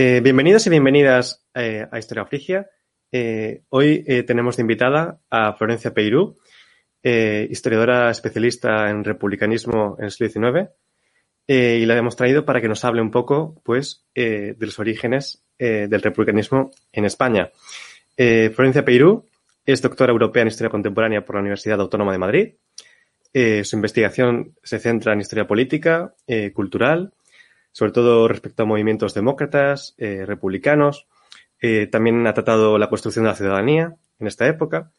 Eh, bienvenidos y bienvenidas eh, a Historia Frigia. Eh, hoy eh, tenemos de invitada a Florencia Peirú, historiadora especialista en republicanismo en el siglo XIX, y la hemos traído para que nos hable un poco pues, de los orígenes del republicanismo en España. Florencia Peirú es doctora europea en Historia Contemporánea por la Universidad Autónoma de Madrid. Su investigación se centra en historia política, cultural, sobre todo respecto a movimientos demócratas, eh, republicanos. Eh, también ha tratado la construcción de la ciudadanía en esta época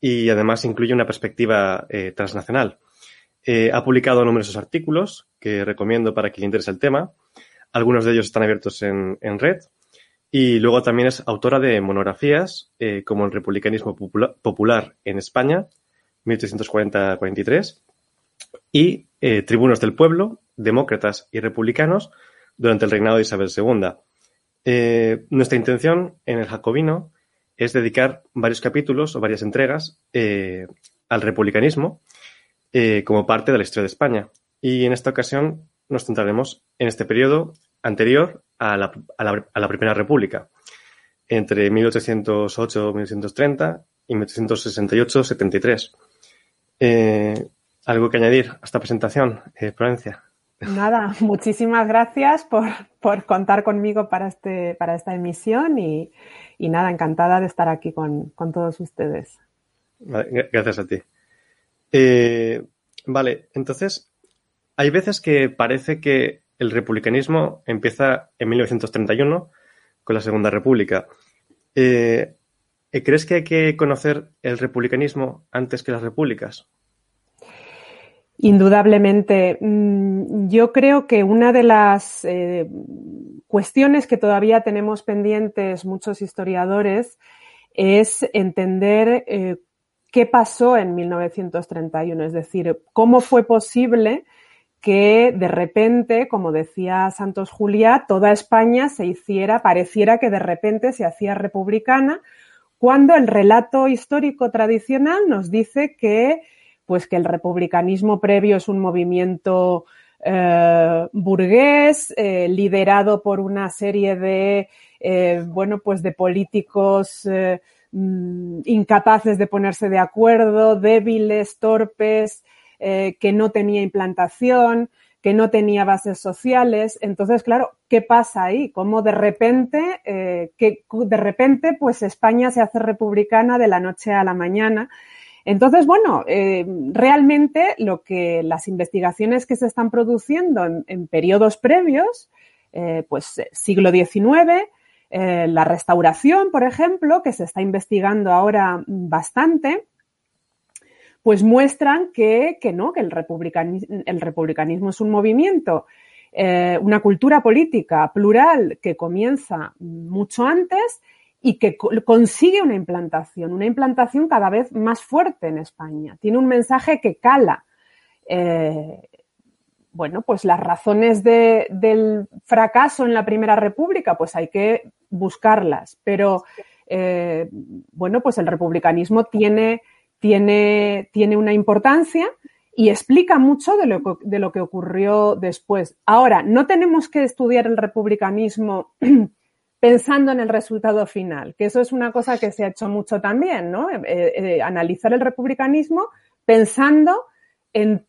y además incluye una perspectiva eh, transnacional. Ha publicado numerosos artículos que recomiendo para quien le interese el tema. Algunos de ellos están abiertos en, en red. Y luego también es autora de monografías como El republicanismo popula- popular en España, 1840-43, y Tribunos del Pueblo, Demócratas y Republicanos durante el reinado de Isabel II. Eh, nuestra intención en el Jacobino es dedicar varios capítulos o varias entregas eh, al republicanismo eh, como parte de la historia de España. Y en esta ocasión nos centraremos en este periodo anterior a la, a la- a la Primera República, entre 1808-1930 y 1868-73. Eh, ¿Algo que añadir a esta presentación, Florencia? Nada, muchísimas gracias por, por contar conmigo para, este, para esta emisión y, y nada, encantada de estar aquí con, con todos ustedes. Gracias a ti. Eh, vale, entonces, hay veces que parece que el republicanismo empieza en 1931 con la Segunda República. Eh, ¿Crees que hay que conocer el republicanismo antes que las repúblicas? Indudablemente, mm, yo creo que una de las eh, cuestiones que todavía tenemos pendientes muchos historiadores es entender eh, qué pasó en 1931, es decir, cómo fue posible que de repente, como decía Santos Juliá, toda España se hiciera, pareciera que de repente se hacía republicana, cuando el relato histórico tradicional nos dice que pues que el republicanismo previo es un movimiento eh, burgués, eh, liderado por una serie de, eh, bueno, pues de políticos mm, incapaces de ponerse de acuerdo, débiles, torpes, que no tenía implantación, que no tenía bases sociales. Entonces, claro, ¿qué pasa ahí? ¿Cómo de repente, de repente, pues España se hace republicana de la noche a la mañana? Entonces, bueno, eh, realmente lo que las investigaciones que se están produciendo en, periodos previos, eh, pues siglo XIX, eh, la restauración, por ejemplo, que se está investigando ahora bastante, pues muestran que, no, que el republicanismo, es un movimiento, eh, una cultura política plural que comienza mucho antes y que co consigue una implantación, una implantación cada vez más fuerte en España. Tiene un mensaje que cala. Eh, bueno, pues las razones de, del fracaso en la Primera República, pues hay que buscarlas. Pero, eh, bueno, pues el republicanismo tiene, tiene, tiene una importancia y explica mucho de lo, de lo que ocurrió después. Ahora, no tenemos que estudiar el republicanismo pensando en el resultado final, que eso es una cosa que se ha hecho mucho también, ¿no? Eh, eh, analizar el republicanismo pensando en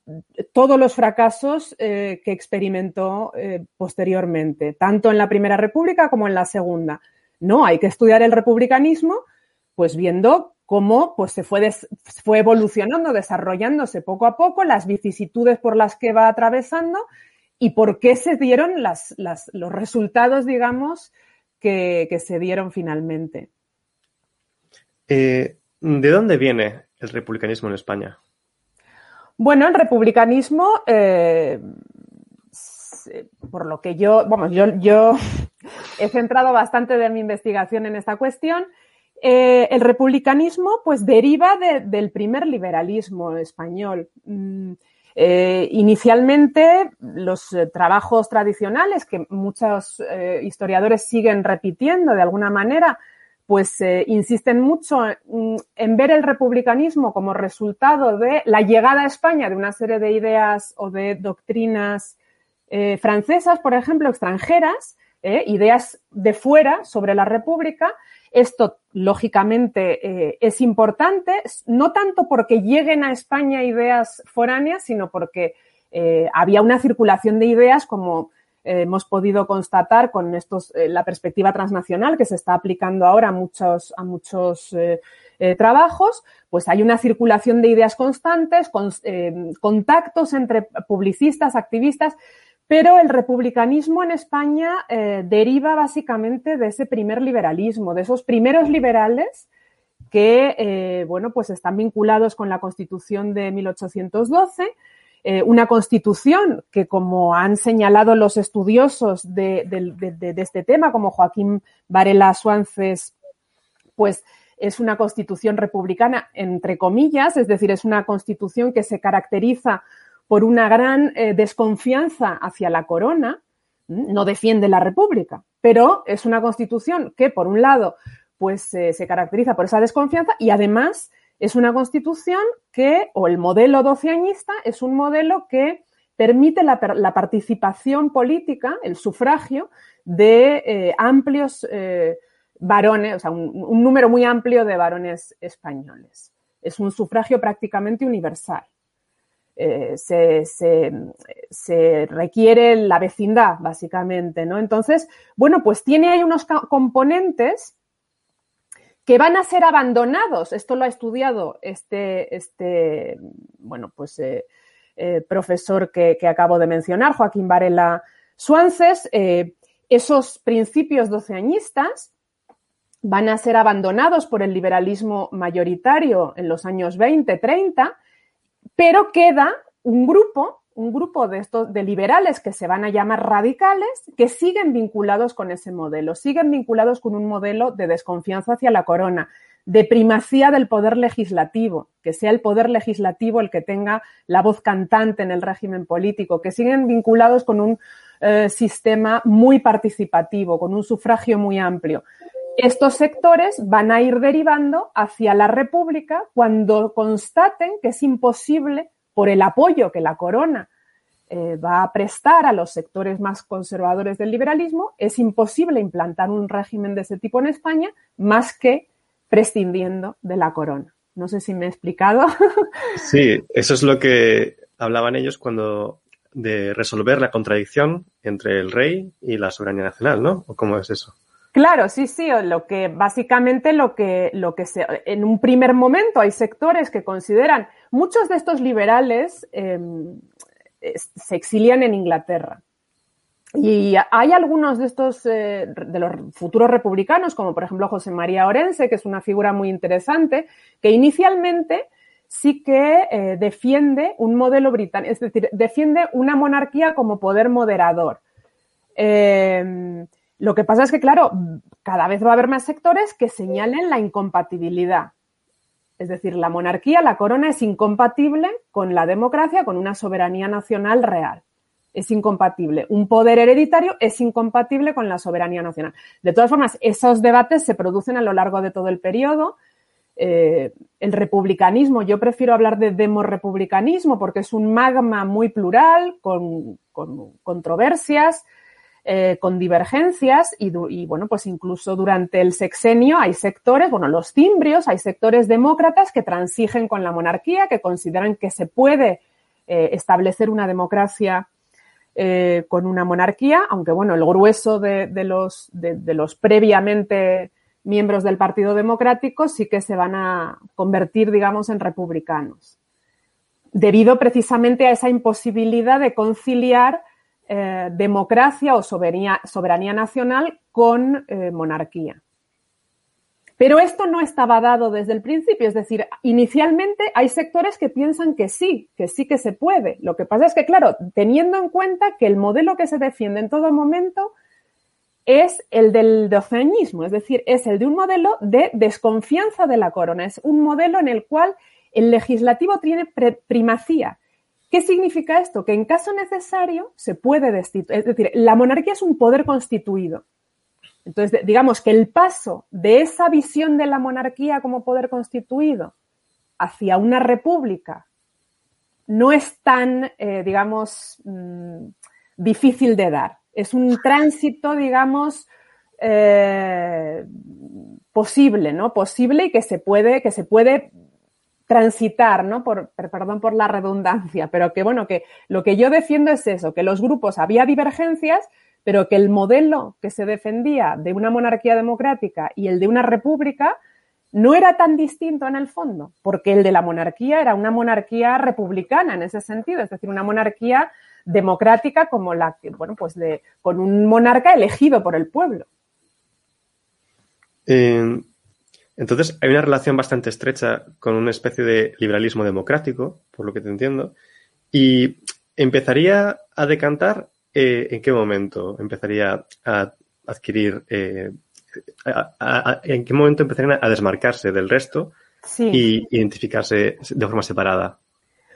todos los fracasos eh, que experimentó posteriormente, tanto en la Primera República como en la Segunda. No, hay que estudiar el republicanismo pues viendo cómo pues, se fue, fue evolucionando, desarrollándose poco a poco, las vicisitudes por las que va atravesando y por qué se dieron los resultados, digamos, que, se dieron finalmente. Eh, ¿De dónde viene el republicanismo en España? Bueno, el republicanismo, eh, por lo que yo, vamos, yo, yo he centrado bastante de mi investigación en esta cuestión. Eh, el republicanismo, pues, deriva del primer liberalismo español. Eh, inicialmente, los trabajos tradicionales que muchos historiadores siguen repitiendo de alguna manera, pues eh, insisten mucho en, ver el republicanismo como resultado de la llegada a España de una serie de ideas o de doctrinas eh, francesas, por ejemplo, extranjeras, eh, ideas de fuera sobre la República. Esto, lógicamente, es importante, no tanto porque lleguen a España ideas foráneas, sino porque había una circulación de ideas como hemos podido constatar con estos, eh, la perspectiva transnacional que se está aplicando ahora a muchos, a muchos eh, eh, trabajos, pues hay una circulación de ideas constantes, con, contactos entre publicistas, activistas, pero el republicanismo en España deriva básicamente de ese primer liberalismo, de esos primeros liberales que, bueno, pues están vinculados con la Constitución de 1812 eh, una constitución que, como han señalado los estudiosos de, este tema, como Joaquín Varela Suances, pues es una constitución republicana, entre comillas, es decir, es una constitución que se caracteriza por una gran eh, desconfianza hacia la corona, no defiende la república, pero es una constitución que, por un lado, pues eh, se caracteriza por esa desconfianza y además es una constitución que, o el modelo doceañista, es un modelo que permite la, participación política, el sufragio, de eh, amplios varones, o sea, un, número muy amplio de varones españoles. Es un sufragio prácticamente universal. Eh, se, requiere la vecindad, básicamente, ¿no? Entonces, bueno, pues tiene ahí unos componentes que van a ser abandonados. Esto lo ha estudiado este, este bueno, pues eh, eh, profesor que, acabo de mencionar, Joaquín Varela Suances. Esos principios doceañistas van a ser abandonados por el liberalismo mayoritario en los años 20, 30, pero queda un grupo un grupo de estos de liberales que se van a llamar radicales que siguen vinculados con ese modelo, siguen vinculados con un modelo de desconfianza hacia la corona, de primacía del poder legislativo, que sea el poder legislativo el que tenga la voz cantante en el régimen político, que siguen vinculados con un eh, sistema muy participativo, con un sufragio muy amplio. Estos sectores van a ir derivando hacia la República cuando constaten que es imposible por el apoyo que la corona eh, va a prestar a los sectores más conservadores del liberalismo, es imposible implantar un régimen de ese tipo en España más que prescindiendo de la corona. No sé si me he explicado. Sí, eso es lo que hablaban ellos cuando de resolver la contradicción entre el rey y la soberanía nacional, ¿no? ¿O cómo es eso? Claro, sí, sí, lo que básicamente lo que, lo que se, en un primer momento hay sectores que consideran, muchos de estos liberales em, se exilian en Inglaterra. Y hay algunos de estos, eh, de los futuros republicanos, como por ejemplo José María Orense, que es una figura muy interesante, que inicialmente sí que eh, defiende un modelo británico, es decir, defiende una monarquía como poder moderador. Eh, lo que pasa es que, claro, cada vez va a haber más sectores que señalen la incompatibilidad. Es decir, la monarquía, la corona es incompatible con la democracia, con una soberanía nacional real. Es incompatible. Un poder hereditario es incompatible con la soberanía nacional. De todas formas, esos debates se producen a lo largo de todo el periodo. Eh, el republicanismo, yo prefiero hablar de demorrepublicanismo porque es un magma muy plural, con controversias, eh, con divergencias y, bueno, pues incluso durante el sexenio hay sectores, bueno, los cimbrios, hay sectores demócratas que transigen con la monarquía, que consideran que se puede eh, establecer una democracia eh, con una monarquía, aunque bueno, el grueso de, los, de, los previamente miembros del Partido Democrático sí que se van a convertir, digamos, en republicanos, debido precisamente a esa imposibilidad de conciliar eh, democracia o soberanía, soberanía nacional con eh, monarquía. Pero esto no estaba dado desde el principio, es decir, inicialmente hay sectores que piensan que sí, que sí que se puede. Lo que pasa es que, claro, teniendo en cuenta que el modelo que se defiende en todo momento es el del doceñismo, es decir, es el de un modelo de desconfianza de la corona, es un modelo en el cual el legislativo tiene primacía. ¿Qué significa esto? Que en caso necesario se puede destituir, es decir, la monarquía es un poder constituido. Entonces, digamos que el paso de esa visión de la monarquía como poder constituido hacia una república no es tan, eh, digamos, mm, difícil de dar. Es un tránsito, digamos, eh, posible, ¿no? Posible y que se puede, que se puede transitar, ¿no? Por, perdón por la redundancia, pero que bueno, que lo que yo defiendo es eso, que los grupos había divergencias, pero que el modelo que se defendía de una monarquía democrática y el de una república no era tan distinto en el fondo, porque el de la monarquía era una monarquía republicana en ese sentido, es decir, una monarquía democrática como la que, bueno, pues de, con un monarca elegido por el pueblo. Entonces, hay una relación bastante estrecha con una especie de liberalismo democrático, por lo que te entiendo, y empezaría a decantar eh, ¿en qué momento empezaría a adquirir, eh, en qué momento empezarían a desmarcarse del resto y identificarse de forma separada?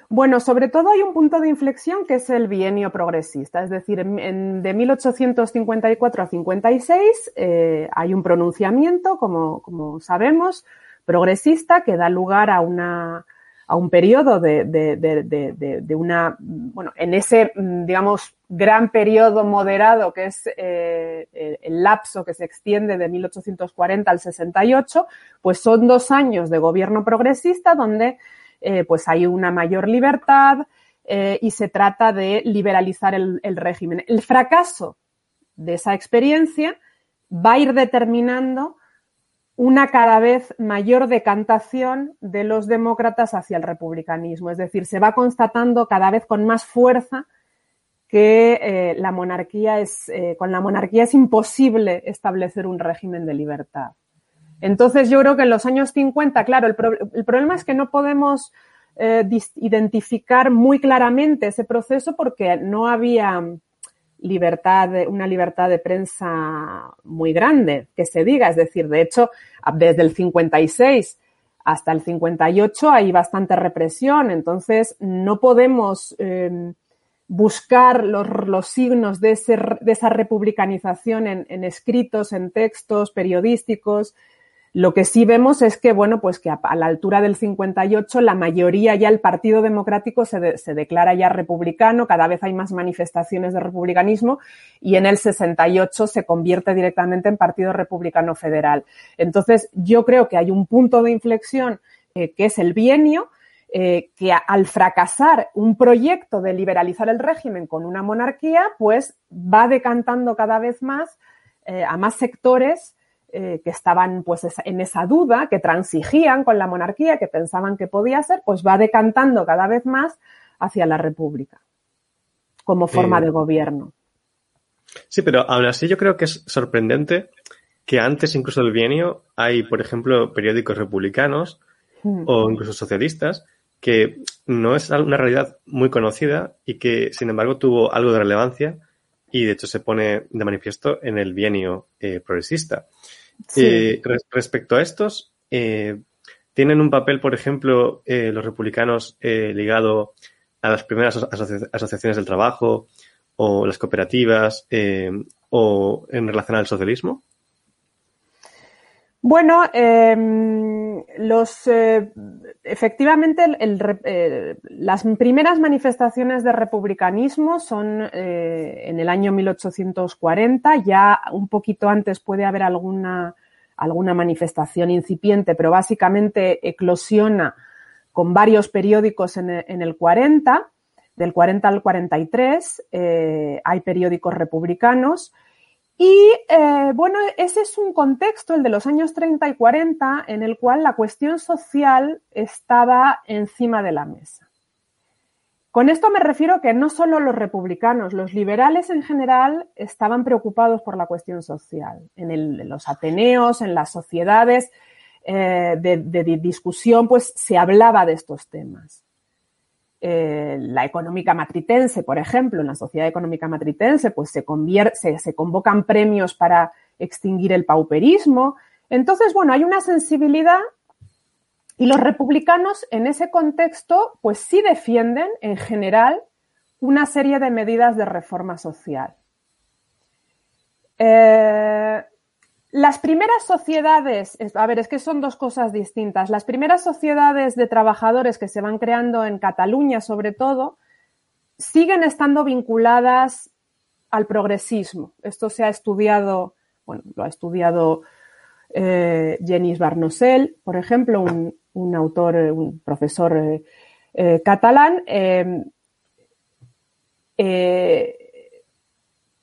Bueno, sobre todo hay un punto de inflexión que es el bienio progresista, es decir, de 1854 a 56 eh, hay un pronunciamiento, como, sabemos, progresista que da lugar a una, a un periodo de, de, de, de, una, bueno, en ese, digamos, gran periodo moderado que es eh, el lapso que se extiende de 1840 al 68, pues son dos años de gobierno progresista donde eh, pues hay una mayor libertad eh, y se trata de liberalizar el, régimen. El fracaso de esa experiencia va a ir determinando una cada vez mayor decantación de los demócratas hacia el republicanismo. Es decir, se va constatando cada vez con más fuerza que eh, la monarquía es, con la monarquía es imposible establecer un régimen de libertad. Entonces, yo creo que en los años 50, claro, el, problema es que no podemos eh, identificar muy claramente ese proceso porque no había libertad, una libertad de prensa muy grande, que se diga. Es decir, de hecho, desde el 56 hasta el 58 hay bastante represión. Entonces, no podemos eh, buscar los, signos de, esa republicanización en escritos, en textos periodísticos, lo que sí vemos es que, bueno, pues que a, la altura del 58 la mayoría ya el Partido Democrático se, se, declara ya republicano, cada vez hay más manifestaciones de republicanismo y en el 68 se convierte directamente en Partido Republicano Federal. Entonces, yo creo que hay un punto de inflexión eh, que es el bienio, eh, que al fracasar un proyecto de liberalizar el régimen con una monarquía, pues va decantando cada vez más eh, a más sectores eh, que estaban pues en esa duda, que transigían con la monarquía, que pensaban que podía ser, pues va decantando cada vez más hacia la república como forma de gobierno. Sí, pero aún así yo creo que es sorprendente que antes incluso del bienio hay, por ejemplo, periódicos republicanos mm. o incluso socialistas que no es una realidad muy conocida y que, sin embargo, tuvo algo de relevancia y, de hecho, se pone de manifiesto en el bienio eh, progresista. Eh, respecto a estos, eh, tienen un papel, por ejemplo, eh, los republicanos eh, ligado a las primeras asoci asociaciones del trabajo o las cooperativas o en relación al socialismo. Bueno, eh, los eh, efectivamente eh, las primeras manifestaciones de republicanismo son eh, en el año 1840. Ya un poquito antes puede haber alguna alguna manifestación incipiente, pero básicamente eclosiona con varios periódicos en el, en el 40. Del 40 al 43 eh, hay periódicos republicanos Y eh, bueno, ese es un contexto, el de los años 30 y 40, en el cual la cuestión social estaba encima de la mesa. Con esto me refiero que no solo los republicanos, los liberales en general estaban preocupados por la cuestión social. En, los ateneos, en las sociedades eh, de, discusión, pues se hablaba de estos temas. Eh, la económica matritense, por ejemplo, en la sociedad económica matritense, pues se, se convocan premios para extinguir el pauperismo. Entonces, bueno, hay una sensibilidad y los republicanos en ese contexto, pues sí defienden en general una serie de medidas de reforma social. Eh, las primeras sociedades, a ver, es que son dos cosas distintas. Las primeras sociedades de trabajadores que se van creando en Cataluña, sobre todo, siguen estando vinculadas al progresismo. Esto se ha estudiado, bueno, lo ha estudiado eh, Jenis Barnosel, por ejemplo, un, autor, eh, un profesor eh, eh, catalán,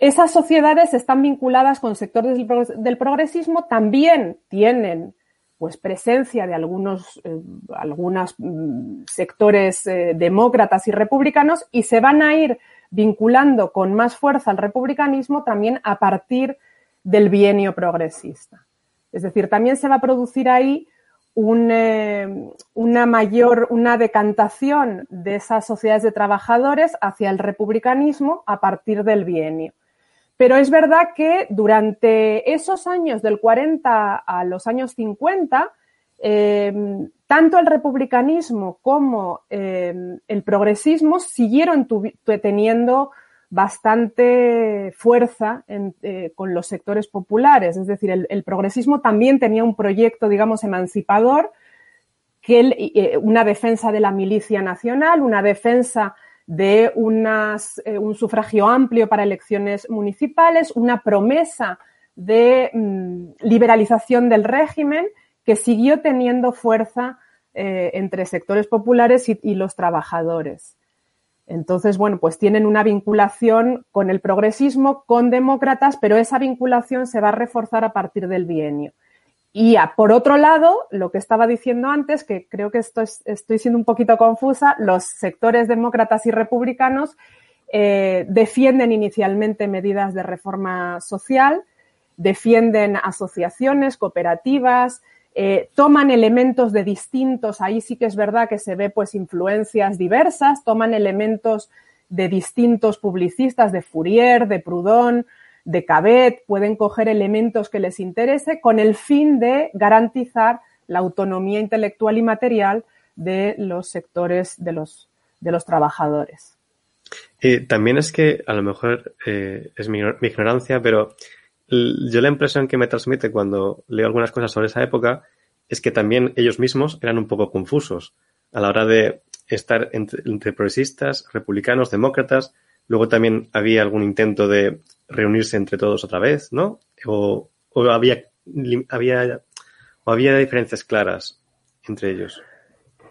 esas sociedades están vinculadas con sectores del, progresismo, también tienen pues presencia de algunos algunos mm, sectores demócratas y republicanos y se van a ir vinculando con más fuerza al republicanismo también a partir del bienio progresista. Es decir, también se va a producir ahí eh, una mayor, una decantación de esas sociedades de trabajadores hacia el republicanismo a partir del bienio. Pero es verdad que durante esos años, del 40 a los años 50, eh, tanto el republicanismo como eh, el progresismo siguieron teniendo bastante fuerza eh, con los sectores populares. Es decir, el, progresismo también tenía un proyecto, digamos, emancipador, que eh, una defensa de la milicia nacional, una defensa de eh, un sufragio amplio para elecciones municipales, una promesa de mm, liberalización del régimen que siguió teniendo fuerza entre sectores populares y los trabajadores. Entonces, bueno, pues tienen una vinculación con el progresismo, con demócratas, pero esa vinculación se va a reforzar a partir del bienio. Y por otro lado, lo que estaba diciendo antes, que creo que esto estoy siendo un poquito confusa, los sectores demócratas y republicanos eh, defienden inicialmente medidas de reforma social, defienden asociaciones, cooperativas, eh, toman elementos de distintos, ahí sí que es verdad que se ve pues influencias diversas, toman elementos de distintos publicistas, de Fourier, de Proudhon, de Cabet, pueden coger elementos que les interese con el fin de garantizar la autonomía intelectual y material de los sectores de los, de los trabajadores. también es que a lo mejor eh, es mi, ignorancia, pero yo la impresión que me transmite cuando leo algunas cosas sobre esa época es que también ellos mismos eran un poco confusos a la hora de estar entre, progresistas, republicanos, demócratas. Luego también había algún intento de reunirse entre todos otra vez, ¿no? O, había, había, o había diferencias claras entre ellos.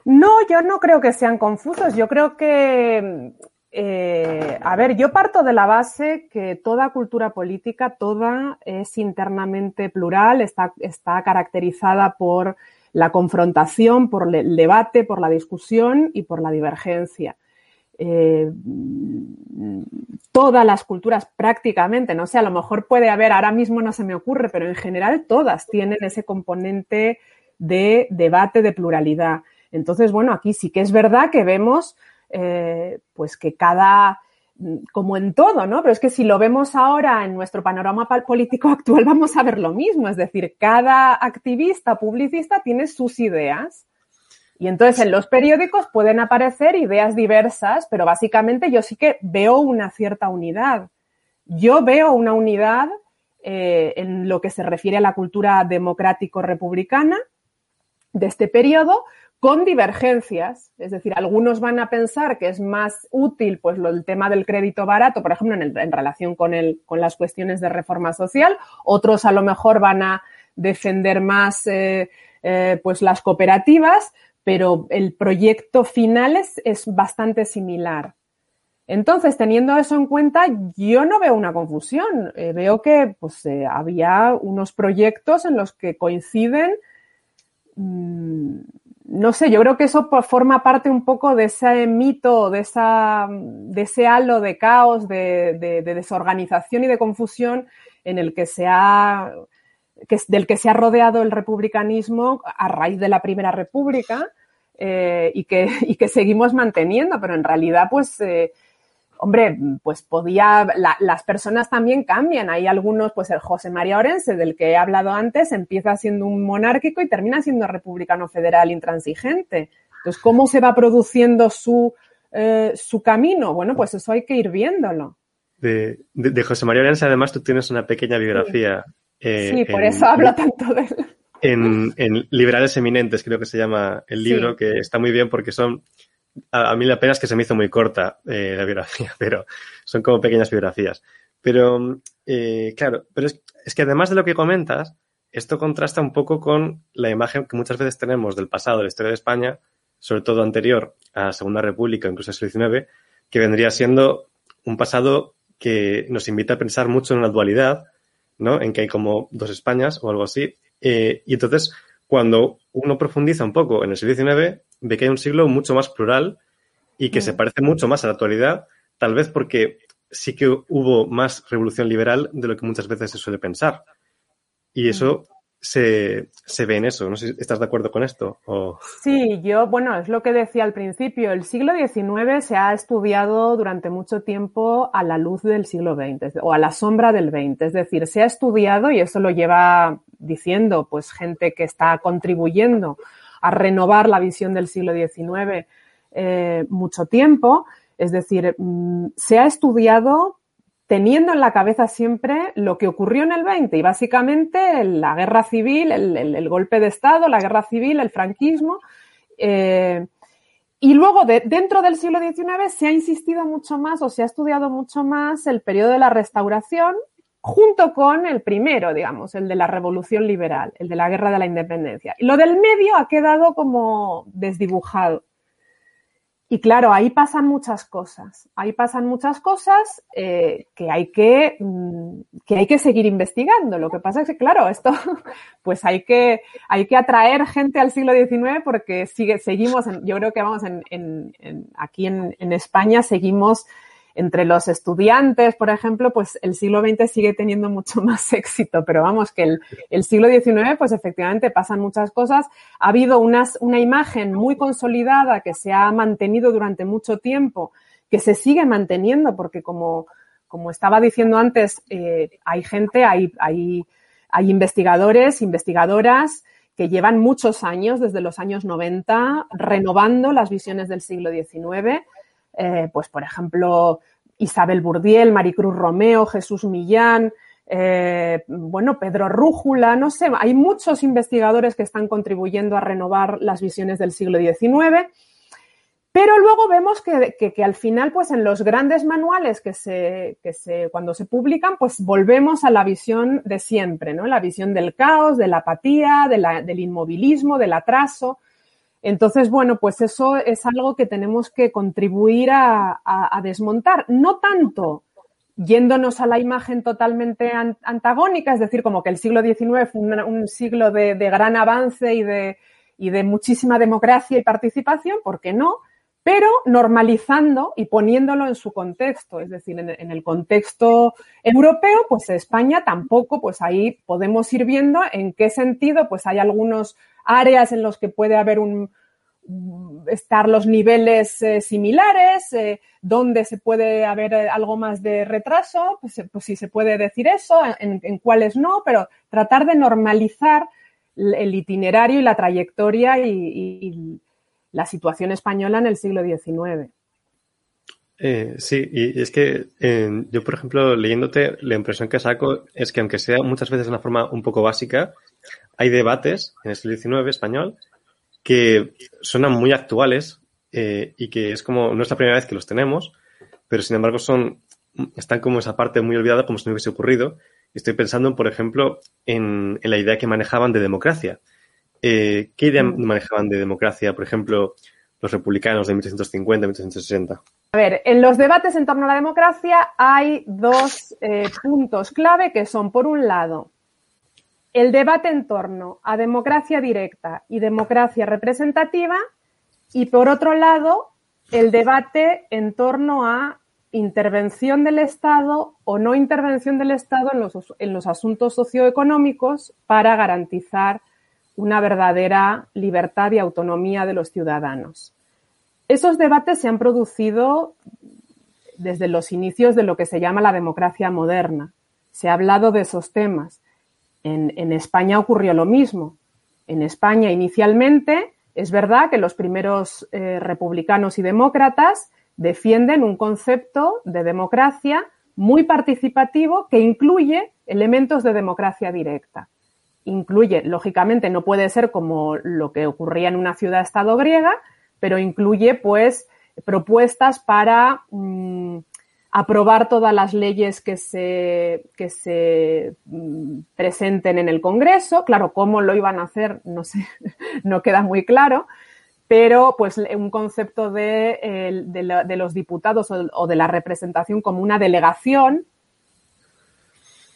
No, yo no creo que sean confusos. Yo creo que eh, a ver, yo parto de la base que toda cultura política, toda es internamente plural, está, está caracterizada por la confrontación, por el debate, por la discusión y por la divergencia. Eh, todas las culturas prácticamente, no sé, a lo mejor puede haber, ahora mismo no se me ocurre, pero en general todas tienen ese componente de debate, de pluralidad. Entonces, bueno, aquí sí que es verdad que vemos eh, pues que cada, como en todo, ¿no? Pero es que si lo vemos ahora en nuestro panorama político actual, vamos a ver lo mismo. Es decir, cada activista, publicista tiene sus ideas. Y entonces en los periódicos pueden aparecer ideas diversas, pero básicamente yo sí que veo una cierta unidad. Yo veo una unidad eh, en lo que se refiere a la cultura democrático-republicana de este periodo, con divergencias, es decir, algunos van a pensar que es más útil pues lo, el tema del crédito barato, por ejemplo, en, relación con, el, con las cuestiones de reforma social, otros a lo mejor van a defender más eh, eh, pues las cooperativas, pero el proyecto final es, bastante similar. Entonces, teniendo eso en cuenta, yo no veo una confusión. Eh, veo que pues, eh, había unos proyectos en los que coinciden. Mmm, no sé, yo creo que eso forma parte un poco de ese mito, de, esa, ese halo de caos, de desorganización y de confusión en el que se ha, que, del que se ha rodeado el republicanismo a raíz de la Primera República eh, y, que, y que seguimos manteniendo, pero en realidad, pues, eh, hombre, pues podía, la, las personas también cambian. Hay algunos, pues el José María Orense, del que he hablado antes, empieza siendo un monárquico y termina siendo republicano federal intransigente. Entonces, ¿cómo se va produciendo su, eh, su camino? Bueno, pues eso hay que ir viéndolo. De, de, de José María Orense, además, tú tienes una pequeña biografía. Sí, eh, sí por en, eso hablo tanto de él. En, en, Liberales Eminentes, creo que se llama el libro, sí. que está muy bien porque son a, a, mí la pena es que se me hizo muy corta eh, la biografía, pero son como pequeñas biografías. Pero, eh, claro, pero es, es, que además de lo que comentas, esto contrasta un poco con la imagen que muchas veces tenemos del pasado de la historia de España, sobre todo anterior a la Segunda República, incluso al siglo XIX, que vendría siendo un pasado que nos invita a pensar mucho en una dualidad, ¿no? En que hay como dos Españas o algo así. Eh, y entonces, cuando uno profundiza un poco en el siglo XIX, ve que hay un siglo mucho más plural y que mm. se parece mucho más a la actualidad, tal vez porque sí que hubo más revolución liberal de lo que muchas veces se suele pensar. Y eso mm. Se, se ve en eso. No sé si estás de acuerdo con esto. O... Sí, yo, bueno, es lo que decía al principio. El siglo XIX se ha estudiado durante mucho tiempo a la luz del siglo XX o a la sombra del XX. Es decir, se ha estudiado y eso lo lleva diciendo pues gente que está contribuyendo a renovar la visión del siglo XIX eh, mucho tiempo. Es decir, mmm, se ha estudiado teniendo en la cabeza siempre lo que ocurrió en el 20 y básicamente la guerra civil, el, golpe de Estado, la guerra civil, el franquismo. Eh, y luego, de, dentro del siglo XIX, se ha insistido mucho más o se ha estudiado mucho más el periodo de la restauración junto con el primero, digamos, el de la revolución liberal, el de la guerra de la independencia. Y lo del medio ha quedado como desdibujado. Y claro, ahí pasan muchas cosas. Ahí pasan muchas cosas eh, que, hay que, mmm, que hay que seguir investigando. Lo que pasa es que, claro, esto, pues hay que, hay que atraer gente al siglo XIX porque sigue, seguimos, en, yo creo que vamos en, en, aquí en España seguimos entre los estudiantes, por ejemplo, pues el siglo XX sigue teniendo mucho más éxito, pero vamos, que el, siglo XIX, pues efectivamente pasan muchas cosas. Ha habido una imagen muy consolidada que se ha mantenido durante mucho tiempo, que se sigue manteniendo, porque como, como estaba diciendo antes, eh, hay gente, hay, hay, hay investigadores, investigadoras, que llevan muchos años, desde los años 90, renovando las visiones del siglo XIX eh, pues por ejemplo, Isabel Burdiel, Maricruz Romeo, Jesús Millán, eh, bueno, Pedro Rújula, no sé, hay muchos investigadores que están contribuyendo a renovar las visiones del siglo XIX. Pero luego vemos que, que, al final, pues en los grandes manuales que se, que se, cuando se publican, pues volvemos a la visión de siempre, ¿no? La visión del caos, de la apatía, del inmovilismo, del atraso. Entonces, bueno, pues eso es algo que tenemos que contribuir a, desmontar. No tanto yéndonos a la imagen totalmente an antagónica, es decir, como que el siglo XIX fue un, siglo de, gran avance y de, y de muchísima democracia y participación, ¿por qué no? Pero normalizando y poniéndolo en su contexto, es decir, en, en, el contexto europeo, pues España tampoco, pues ahí podemos ir viendo en qué sentido, pues hay algunos áreas en los que puede haber un, estar los niveles eh, similares, eh, donde se puede haber eh, algo más de retraso, pues, eh, pues sí se puede decir eso, en, en, cuáles no, pero tratar de normalizar el itinerario y la trayectoria y, la situación española en el siglo XIX. Sí, y es que yo, por ejemplo, leyéndote, la impresión que saco es que aunque sea muchas veces de una forma un poco básica, hay debates en el siglo XIX español que suenan muy actuales eh, y que es como, no es la primera vez que los tenemos, pero sin embargo son, están como esa parte muy olvidada como si no hubiese ocurrido. Estoy pensando, por ejemplo, en, en la idea que manejaban de democracia. Eh, ¿Qué idea manejaban de democracia, por ejemplo, los republicanos de 1850, 1860? A ver, en los debates en torno a la democracia hay dos eh, puntos clave que son, por un lado, el debate en torno a democracia directa y democracia representativa y, por otro lado, el debate en torno a intervención del Estado o no intervención del Estado en los, en los asuntos socioeconómicos para garantizar una verdadera libertad y autonomía de los ciudadanos. Esos debates se han producido desde los inicios de lo que se llama la democracia moderna. Se ha hablado de esos temas. En, España ocurrió lo mismo. En España inicialmente es verdad que los primeros eh, republicanos y demócratas defienden un concepto de democracia muy participativo que incluye elementos de democracia directa. Incluye, lógicamente, no puede ser como lo que ocurría en una ciudad-estado griega, pero incluye pues propuestas para mm, aprobar todas las leyes que se, que se mm, presenten en el Congreso. Claro, cómo lo iban a hacer, no sé, no queda muy claro, pero pues un concepto de, de, los diputados o, de la representación como una delegación.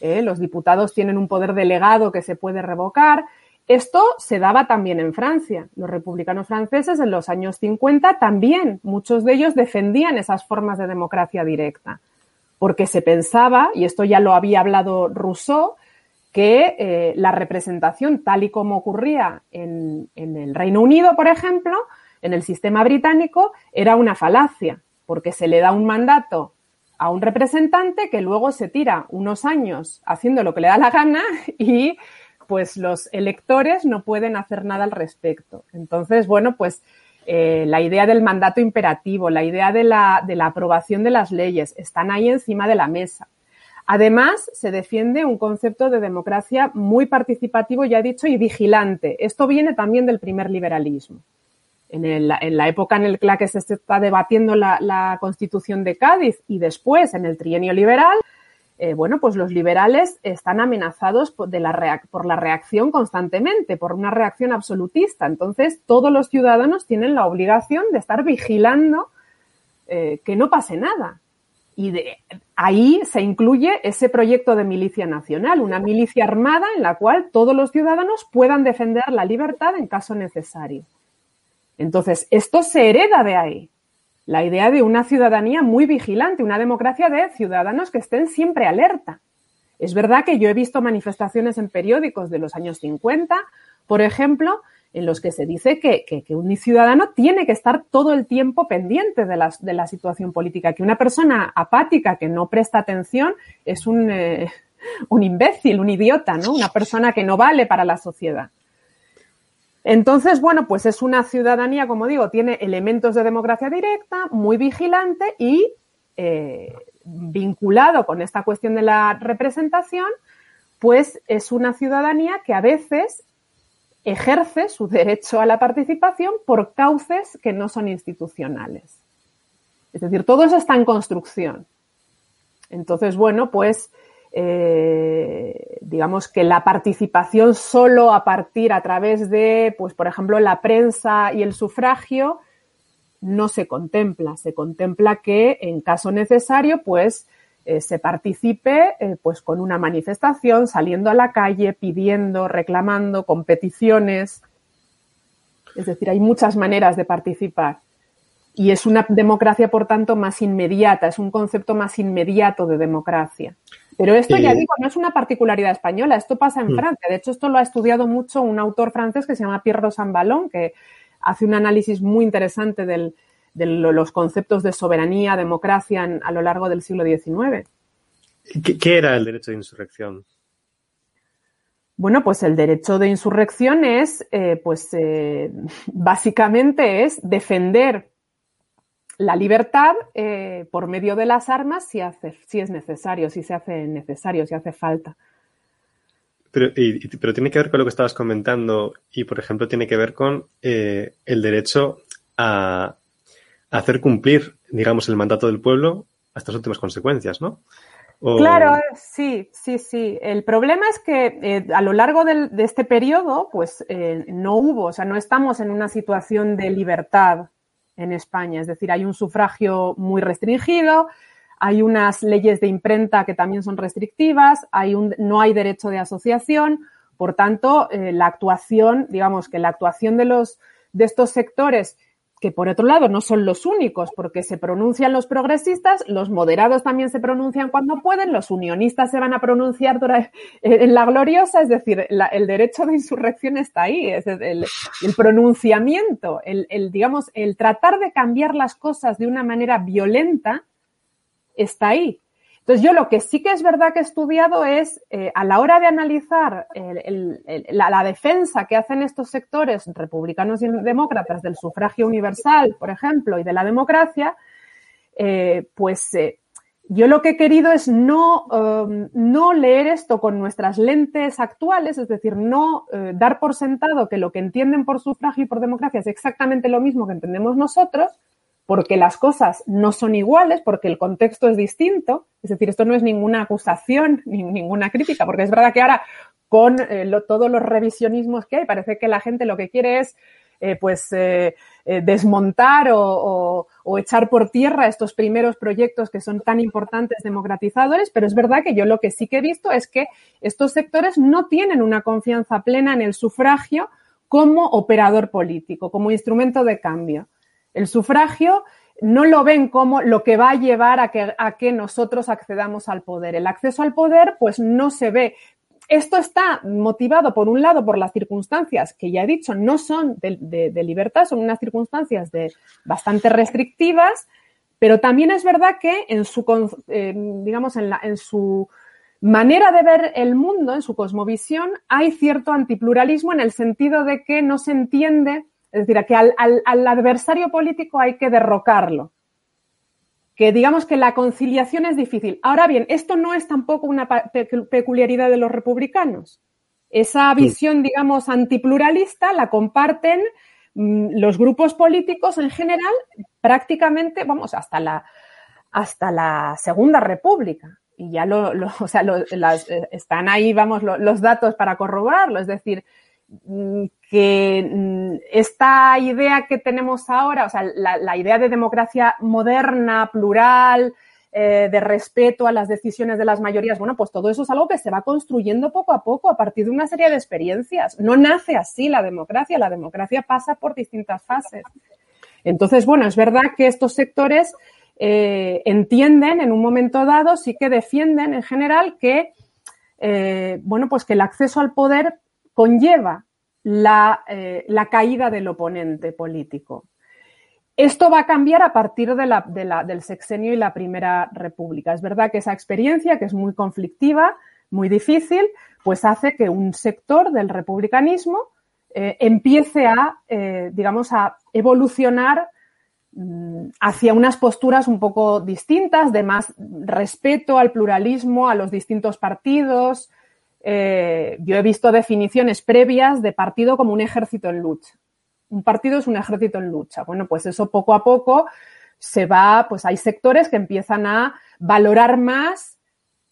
¿eh? Los diputados tienen un poder delegado que se puede revocar esto se daba también en Francia. Los republicanos franceses en los años 50 también, muchos de ellos defendían esas formas de democracia directa, porque se pensaba, y esto ya lo había hablado Rousseau, que eh, la representación, tal y como ocurría en, en el Reino Unido, por ejemplo, en el sistema británico, era una falacia, porque se le da un mandato a un representante que luego se tira unos años haciendo lo que le da la gana y pues los electores no pueden hacer nada al respecto. Entonces, bueno, pues eh, la idea del mandato imperativo, la idea de la, de la aprobación de las leyes están ahí encima de la mesa. Además, se defiende un concepto de democracia muy participativo, ya he dicho, y vigilante. Esto viene también del primer liberalismo. En, la época en la que se está debatiendo la, Constitución de Cádiz y después en el trienio liberal, eh, bueno, pues los liberales están amenazados por, la reacción constantemente, por una reacción absolutista. Entonces, todos los ciudadanos tienen la obligación de estar vigilando eh, que no pase nada. Y de, ahí se incluye ese proyecto de milicia nacional, una milicia armada en la cual todos los ciudadanos puedan defender la libertad en caso necesario. Entonces, esto se hereda de ahí la idea de una ciudadanía muy vigilante, una democracia de ciudadanos que estén siempre alerta. Es verdad que yo he visto manifestaciones en periódicos de los años 50, por ejemplo, en los que se dice que, un ciudadano tiene que estar todo el tiempo pendiente de la, situación política, que una persona apática que no presta atención es un, eh, un imbécil, un idiota, ¿no? Una persona que no vale para la sociedad. Entonces, bueno, pues es una ciudadanía, como digo, tiene elementos de democracia directa, muy vigilante y eh, vinculado con esta cuestión de la representación, pues es una ciudadanía que a veces ejerce su derecho a la participación por cauces que no son institucionales. Es decir, todo eso está en construcción. Entonces, bueno, pues eh, digamos que la participación solo a partir a través de, pues, por ejemplo, la prensa y el sufragio no se contempla. Se contempla que en caso necesario, pues, eh, se participe eh, pues con una manifestación, saliendo a la calle, pidiendo, reclamando, competiciones. Es decir, hay muchas maneras de participar. Y es una democracia, por tanto, más inmediata, es un concepto más inmediato de democracia. Pero esto, ya digo, no es una particularidad española, esto pasa en mm. Francia. De hecho, esto lo ha estudiado mucho un autor francés que se llama Pierre Rosanvallon, que hace un análisis muy interesante de los conceptos de soberanía, democracia a lo largo del siglo XIX. ¿Qué, era el derecho de insurrección? Bueno, pues el derecho de insurrección es, eh, pues, eh, básicamente es defender la libertad eh, por medio de las armas si, hace, si es necesario, si se hace necesario, si hace falta. Pero, pero tiene que ver con lo que estabas comentando y, por ejemplo, tiene que ver con eh, el derecho a, hacer cumplir, digamos, el mandato del pueblo hasta las últimas consecuencias, ¿no? Claro, sí, sí, sí. El problema es que eh, a lo largo de este periodo, pues no hubo, o sea, no estamos en una situación de libertad en España. Es decir, hay un sufragio muy restringido, hay unas leyes de imprenta que también son restrictivas, hay un, no hay derecho de asociación, por tanto, eh, la actuación, digamos que la actuación de los de estos sectores que por otro lado no son los únicos, porque se pronuncian los progresistas, los moderados también se pronuncian cuando pueden, los unionistas se van a pronunciar en la gloriosa, es decir, el derecho de insurrección está ahí, es el, pronunciamiento, el, digamos, el tratar de cambiar las cosas de una manera violenta está ahí. Entonces, yo lo que sí que es verdad que he estudiado es, eh, a la hora de analizar la, defensa que hacen estos sectores republicanos y demócratas del sufragio universal, por ejemplo, y de la democracia, eh, pues eh, yo lo que he querido es no, um, no leer esto con nuestras lentes actuales, es decir, no dar por sentado que lo que entienden por sufragio y por democracia es exactamente lo mismo que entendemos nosotros, porque las cosas no son iguales, porque el contexto es distinto. Es decir, esto no es ninguna acusación ni ninguna crítica, porque es verdad que ahora con eh, todos los revisionismos que hay, parece que la gente lo que quiere es eh, pues eh, desmontar o, o, echar por tierra estos primeros proyectos que son tan importantes democratizadores, pero es verdad que yo lo que sí que he visto es que estos sectores no tienen una confianza plena en el sufragio como operador político, como instrumento de cambio. El sufragio no lo ven como lo que va a llevar a que, a que nosotros accedamos al poder. El acceso al poder, pues no se ve. Esto está motivado, por un lado, por las circunstancias que ya he dicho, no son de, libertad, son unas circunstancias de bastante restrictivas, pero también es verdad que en su, eh, digamos, en su manera de ver el mundo, en su cosmovisión, hay cierto antipluralismo en el sentido de que no se entiende es decir, que al, al, al, adversario político hay que derrocarlo. Que digamos que la conciliación es difícil. Ahora bien, esto no es tampoco una peculiaridad de los republicanos. Esa visión, digamos, antipluralista la comparten mmm, los grupos políticos en general prácticamente, vamos, hasta la, hasta la Segunda República. Y ya lo, lo o sea, lo, las, eh, están ahí, vamos, lo, los datos para corroborarlo. Es decir, que esta idea que tenemos ahora, o sea, la, la idea de democracia moderna, plural, eh, de respeto a las decisiones de las mayorías, bueno, pues todo eso es algo que se va construyendo poco a poco a partir de una serie de experiencias. No nace así la democracia, la democracia pasa por distintas fases. Entonces, bueno, es verdad que estos sectores eh, entienden en un momento dado, sí que defienden en general que, eh, bueno, pues que el acceso al poder conlleva la, eh, la, caída del oponente político. Esto va a cambiar a partir de la, de la, del sexenio y la Primera República. Es verdad que esa experiencia, que es muy conflictiva, muy difícil, pues hace que un sector del republicanismo eh, empiece a, eh, digamos, a evolucionar mm, hacia unas posturas un poco distintas, de más respeto al pluralismo, a los distintos partidos, eh, yo he visto definiciones previas de partido como un ejército en lucha. Un partido es un ejército en lucha. Bueno, pues eso poco a poco se va, pues hay sectores que empiezan a valorar más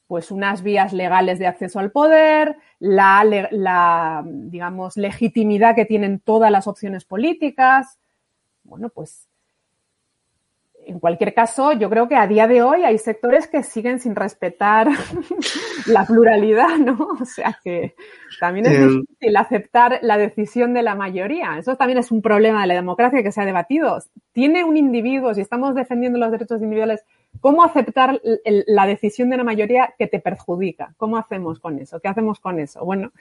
pues unas vías legales de acceso al poder, la, la, digamos, legitimidad que tienen todas las opciones políticas. Bueno, pues en cualquier caso, yo creo que a día de hoy hay sectores que siguen sin respetar la pluralidad, ¿no? O sea que también es eh, difícil aceptar la decisión de la mayoría. Eso también es un problema de la democracia que se ha debatido. Tiene un individuo, si estamos defendiendo los derechos individuales, ¿cómo aceptar la decisión de la mayoría que te perjudica? ¿Cómo hacemos con eso? ¿Qué hacemos con eso? Bueno,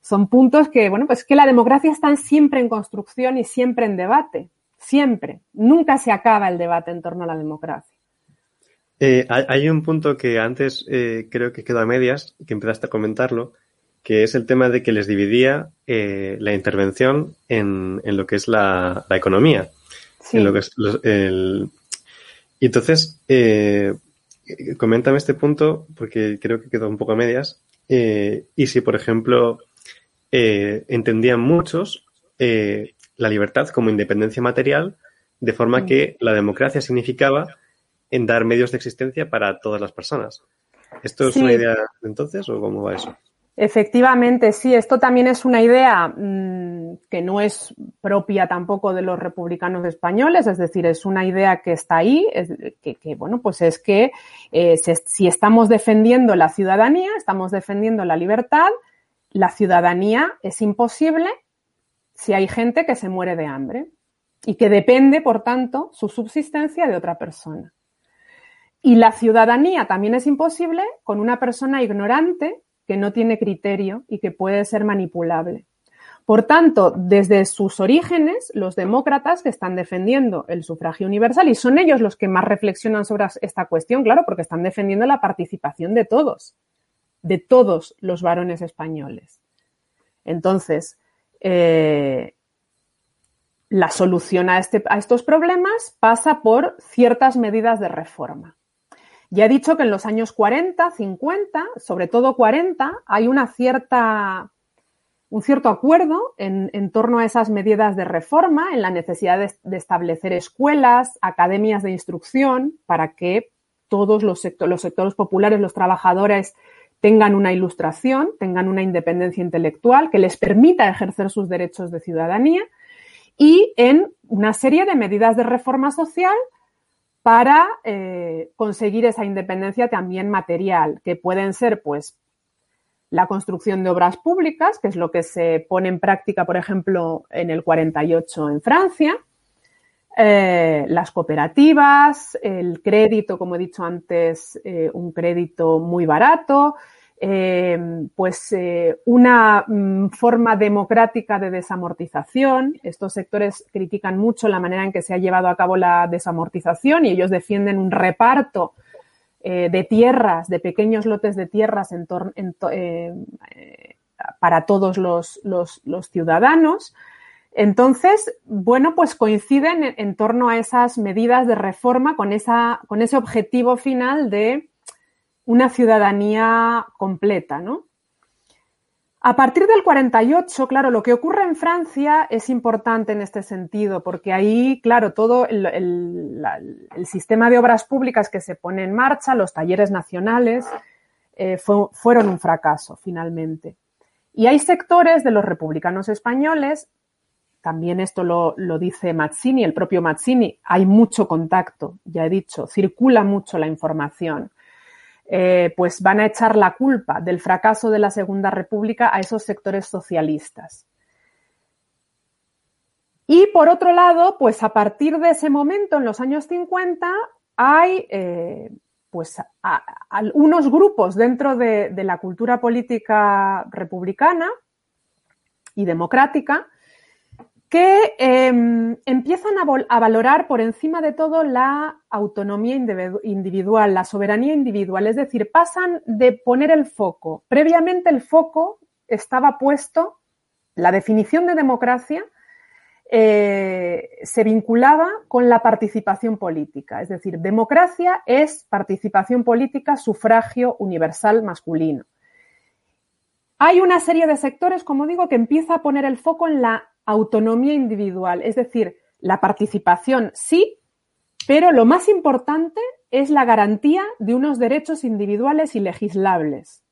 son puntos que, bueno, pues que la democracia está siempre en construcción y siempre en debate Siempre. Nunca se acaba el debate en torno a la democracia. Eh, hay un punto que antes eh, creo que quedó a medias, que empezaste a comentarlo, que es el tema de que les dividía eh, la intervención en, en, lo que es la, la economía. Sí. En lo que es los, el... Y entonces, eh, coméntame este punto, porque creo que quedó un poco a medias. Y si, por ejemplo, entendían muchos eh, la libertad como independencia material, de forma que la democracia significaba en dar medios de existencia para todas las personas. ¿Esto es sí. una idea de entonces o cómo va eso? Efectivamente, sí, esto también es una idea mmm, que no es propia tampoco de los republicanos españoles, es decir, es una idea que está ahí, es, que, que, bueno, pues es que eh, si, si estamos defendiendo la ciudadanía, estamos defendiendo la libertad, la ciudadanía es imposible si hay gente que se muere de hambre y que depende, por tanto, su subsistencia de otra persona. Y la ciudadanía también es imposible con una persona ignorante que no tiene criterio y que puede ser manipulable. Por tanto, desde sus orígenes, los demócratas que están defendiendo el sufragio universal, y son ellos los que más reflexionan sobre esta cuestión, claro, porque están defendiendo la participación de todos, de todos los varones españoles. Entonces, eh, la solución a, este, a estos problemas pasa por ciertas medidas de reforma. Ya he dicho que en los años 40, 50, sobre todo 40, hay una cierta, un cierto acuerdo en, torno a esas medidas de reforma, en la necesidad de, establecer escuelas, academias de instrucción, para que todos los, los sectores populares, los trabajadores, tengan una ilustración, tengan una independencia intelectual que les permita ejercer sus derechos de ciudadanía y en una serie de medidas de reforma social para eh, conseguir esa independencia también material, que pueden ser, pues, la construcción de obras públicas, que es lo que se pone en práctica, por ejemplo, en el 48 en Francia, eh, las cooperativas, el crédito, como he dicho antes, eh, un crédito muy barato, eh, pues una mm, forma democrática de desamortización. Estos sectores critican mucho la manera en que se ha llevado a cabo la desamortización y ellos defienden un reparto de tierras, de pequeños lotes de tierras para todos los, ciudadanos. Entonces, bueno, pues coinciden en, torno a esas medidas de reforma con, ese objetivo final de una ciudadanía completa, ¿no? A partir del 48, claro, lo que ocurre en Francia es importante en este sentido, porque ahí, claro, todo el, sistema de obras públicas que se pone en marcha, los talleres nacionales, eh, fue, fueron un fracaso finalmente. Y hay sectores de los republicanos españoles, también esto lo, lo dice Mazzini, el propio Mazzini, hay mucho contacto, ya he dicho, circula mucho la información eh, pues van a echar la culpa del fracaso de la Segunda República a esos sectores socialistas. Y por otro lado, pues a partir de ese momento, en los años 50, hay eh, pues a, unos grupos dentro de, de, la cultura política republicana y democrática que eh, empiezan a, a, valorar por encima de todo la autonomía individual, la soberanía individual, es decir, pasan de poner el foco. Previamente el foco estaba puesto, la definición de democracia eh, se vinculaba con la participación política, es decir, democracia es participación política, sufragio universal masculino. Hay una serie de sectores, como digo, que empieza a poner el foco en la autonomía individual, es decir, la participación sí, pero lo más importante es la garantía de unos derechos individuales y legislables.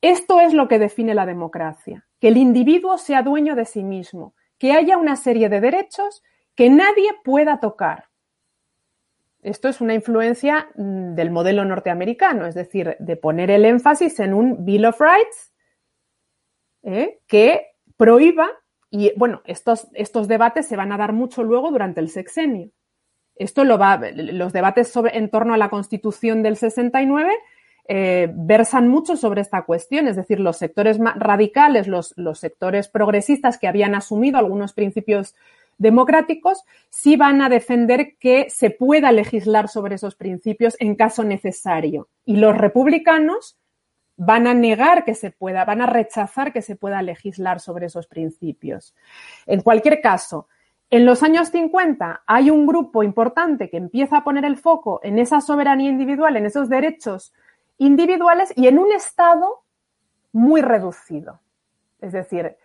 Esto es lo que define la democracia, que el individuo sea dueño de sí mismo, que haya una serie de derechos que nadie pueda tocar. Esto es una influencia mm, del modelo norteamericano, es decir, de poner el énfasis en un Bill of Rights ¿eh? que prohíba y bueno, estos, estos debates se van a dar mucho luego durante el sexenio. Esto lo va, los debates sobre, en torno a la Constitución del 69 eh, versan mucho sobre esta cuestión, es decir, los sectores radicales, los, los sectores progresistas que habían asumido algunos principios democráticos, sí van a defender que se pueda legislar sobre esos principios en caso necesario. Y los republicanos van a negar que se pueda, van a rechazar que se pueda legislar sobre esos principios. En cualquier caso, en los años 50 hay un grupo importante que empieza a poner el foco en esa soberanía individual, en esos derechos individuales y en un Estado muy reducido. Es decir,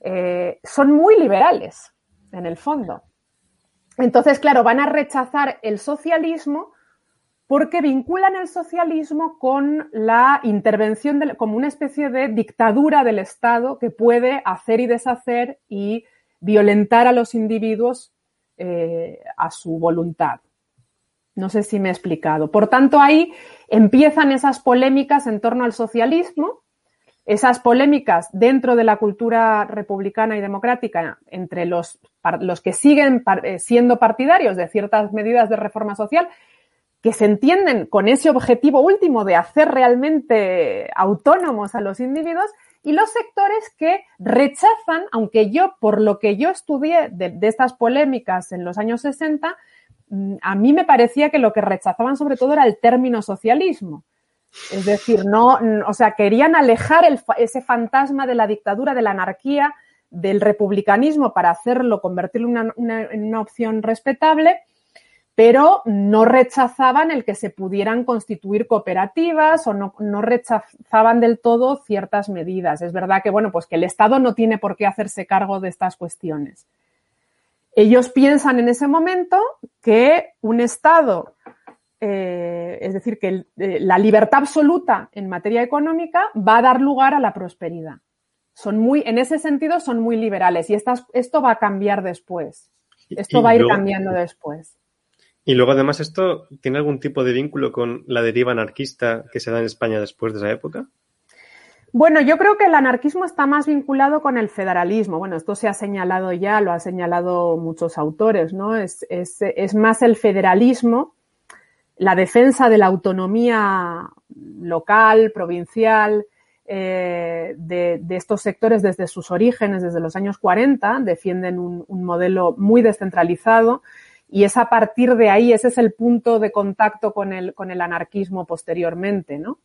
eh, son muy liberales en el fondo. Entonces, claro, van a rechazar el socialismo porque vinculan el socialismo con la intervención, como una especie de dictadura del Estado que puede hacer y deshacer y violentar a los individuos eh, a su voluntad. No sé si me he explicado. Por tanto, ahí empiezan esas polémicas en torno al socialismo, esas polémicas dentro de la cultura republicana y democrática entre los, los que siguen eh, siendo partidarios de ciertas medidas de reforma social que se entienden con ese objetivo último de hacer realmente autónomos a los individuos y los sectores que rechazan, aunque yo, por lo que yo estudié de, estas polémicas en los años 60, mm, a mí me parecía que lo que rechazaban sobre todo era el término socialismo. Es decir, no, o sea, querían alejar ese fantasma de la dictadura, de la anarquía, del republicanismo para hacerlo, convertirlo en una opción respetable pero no rechazaban el que se pudieran constituir cooperativas o no, rechazaban del todo ciertas medidas. Es verdad que, bueno, pues que el Estado no tiene por qué hacerse cargo de estas cuestiones. Ellos piensan en ese momento que un Estado, eh, es decir, que eh, la libertad absoluta en materia económica va a dar lugar a la prosperidad. Son muy, en ese sentido, son muy liberales y esto va a cambiar después. Esto va a ir cambiando después. Y luego, además, ¿esto tiene algún tipo de vínculo con la deriva anarquista que se da en España después de esa época? Bueno, yo creo que el anarquismo está más vinculado con el federalismo. Bueno, esto se ha señalado ya, lo han señalado muchos autores, ¿no? Es, más el federalismo, la defensa de la autonomía local, provincial, eh, de, estos sectores desde sus orígenes, desde los años 40, defienden un modelo muy descentralizado y es a partir de ahí, ese es el punto de contacto con el, con el anarquismo posteriormente, ¿no?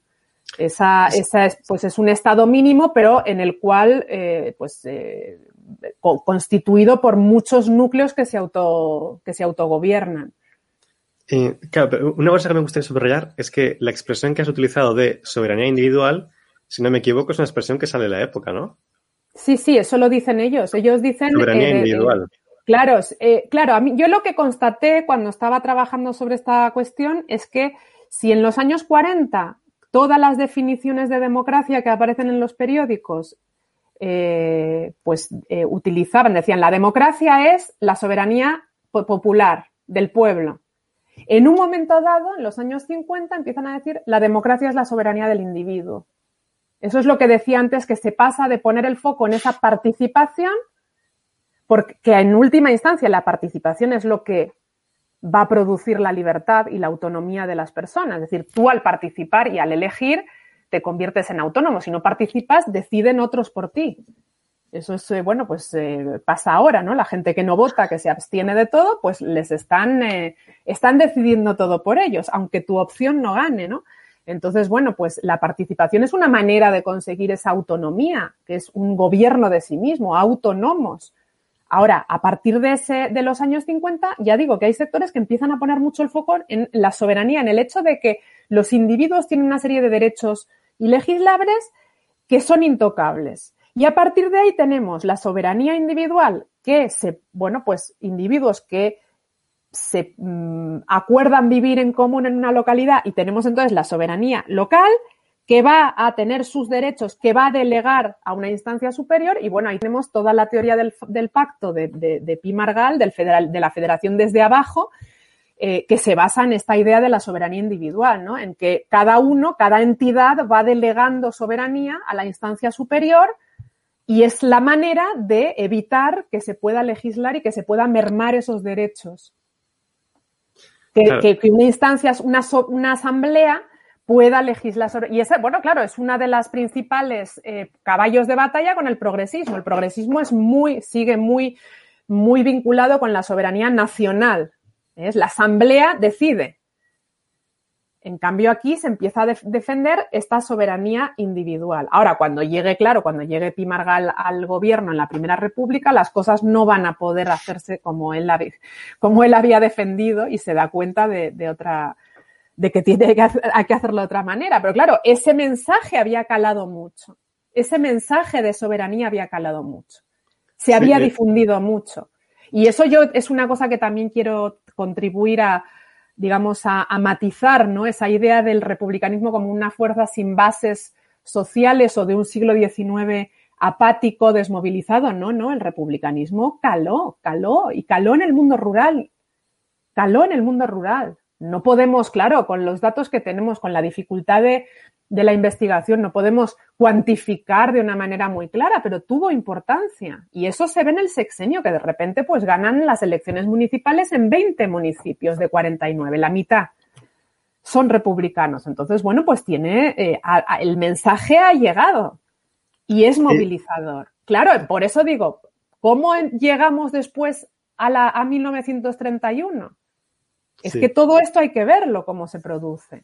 Esa, esa es, pues es un estado mínimo, pero en el cual, eh, pues, eh, constituido por muchos núcleos que se, auto, que se autogobiernan. claro, pero una cosa que me gustaría subrayar es que la expresión que has utilizado de soberanía individual, si no me equivoco, es una expresión que sale de la época, ¿no? Sí, sí, eso lo dicen ellos. Ellos dicen. Soberanía eh, individual. Claro, eh, claro, a mí, yo lo que constaté cuando estaba trabajando sobre esta cuestión es que si en los años 40 todas las definiciones de democracia que aparecen en los periódicos eh, pues eh, utilizaban, decían, la democracia es la soberanía popular del pueblo. En un momento dado, en los años 50, empiezan a decir, la democracia es la soberanía del individuo. Eso es lo que decía antes, que se pasa de poner el foco en esa participación porque en última instancia la participación es lo que va a producir la libertad y la autonomía de las personas. Es decir, tú al participar y al elegir te conviertes en autónomo. Si no participas, deciden otros por ti. Eso es, eh, bueno, pues eh, pasa ahora, ¿no? La gente que no vota, que se abstiene de todo, pues les están, eh, están decidiendo todo por ellos, aunque tu opción no gane, ¿no? Entonces, bueno, pues la participación es una manera de conseguir esa autonomía, que es un gobierno de sí mismo, autónomos. Ahora, a partir de, ese, de los años 50, ya digo que hay sectores que empiezan a poner mucho el foco en la soberanía, en el hecho de que los individuos tienen una serie de derechos ilegislables que son intocables. Y a partir de ahí tenemos la soberanía individual, que se, bueno, pues individuos que se mm, acuerdan vivir en común en una localidad y tenemos entonces la soberanía local que va a tener sus derechos, que va a delegar a una instancia superior. Y bueno, ahí tenemos toda la teoría del, pacto de, de, Pi Margal, del federal, de la federación desde abajo, eh, que se basa en esta idea de la soberanía individual, ¿no? En que cada uno, cada entidad va delegando soberanía a la instancia superior y es la manera de evitar que se pueda legislar y que se pueda mermar esos derechos. Que, una instancia, una, una asamblea pueda legislar sobre. Y ese, bueno, claro, es una de las principales eh, caballos de batalla con el progresismo. El progresismo es muy, sigue muy, muy vinculado con la soberanía nacional. Es la asamblea decide. En cambio, aquí se empieza a defender esta soberanía individual. Ahora, cuando llegue, claro, cuando llegue Pimargal al gobierno en la Primera República, las cosas no van a poder hacerse como él, como él había defendido y se da cuenta de otra, de que tiene que, hay que hacerlo de otra manera. Pero claro, ese mensaje había calado mucho. Ese mensaje de soberanía había calado mucho. Se había difundido mucho. Y eso yo es una cosa que también quiero contribuir a, digamos, a, a, matizar ¿no? esa idea del republicanismo como una fuerza sin bases sociales o de un siglo XIX apático, desmovilizado. No, no, el republicanismo caló, caló y caló en el mundo rural. Caló en el mundo rural. No podemos, claro, con los datos que tenemos, con la dificultad de, de la investigación, no podemos cuantificar de una manera muy clara, pero tuvo importancia. Y eso se ve en el sexenio, que de repente pues ganan las elecciones municipales en 20 municipios de 49, la mitad son republicanos. Entonces, bueno, pues tiene, eh, a, a, el mensaje ha llegado y es movilizador. Claro, por eso digo, ¿cómo llegamos después a, la, a 1931? Es sí. que todo esto hay que verlo, cómo se produce.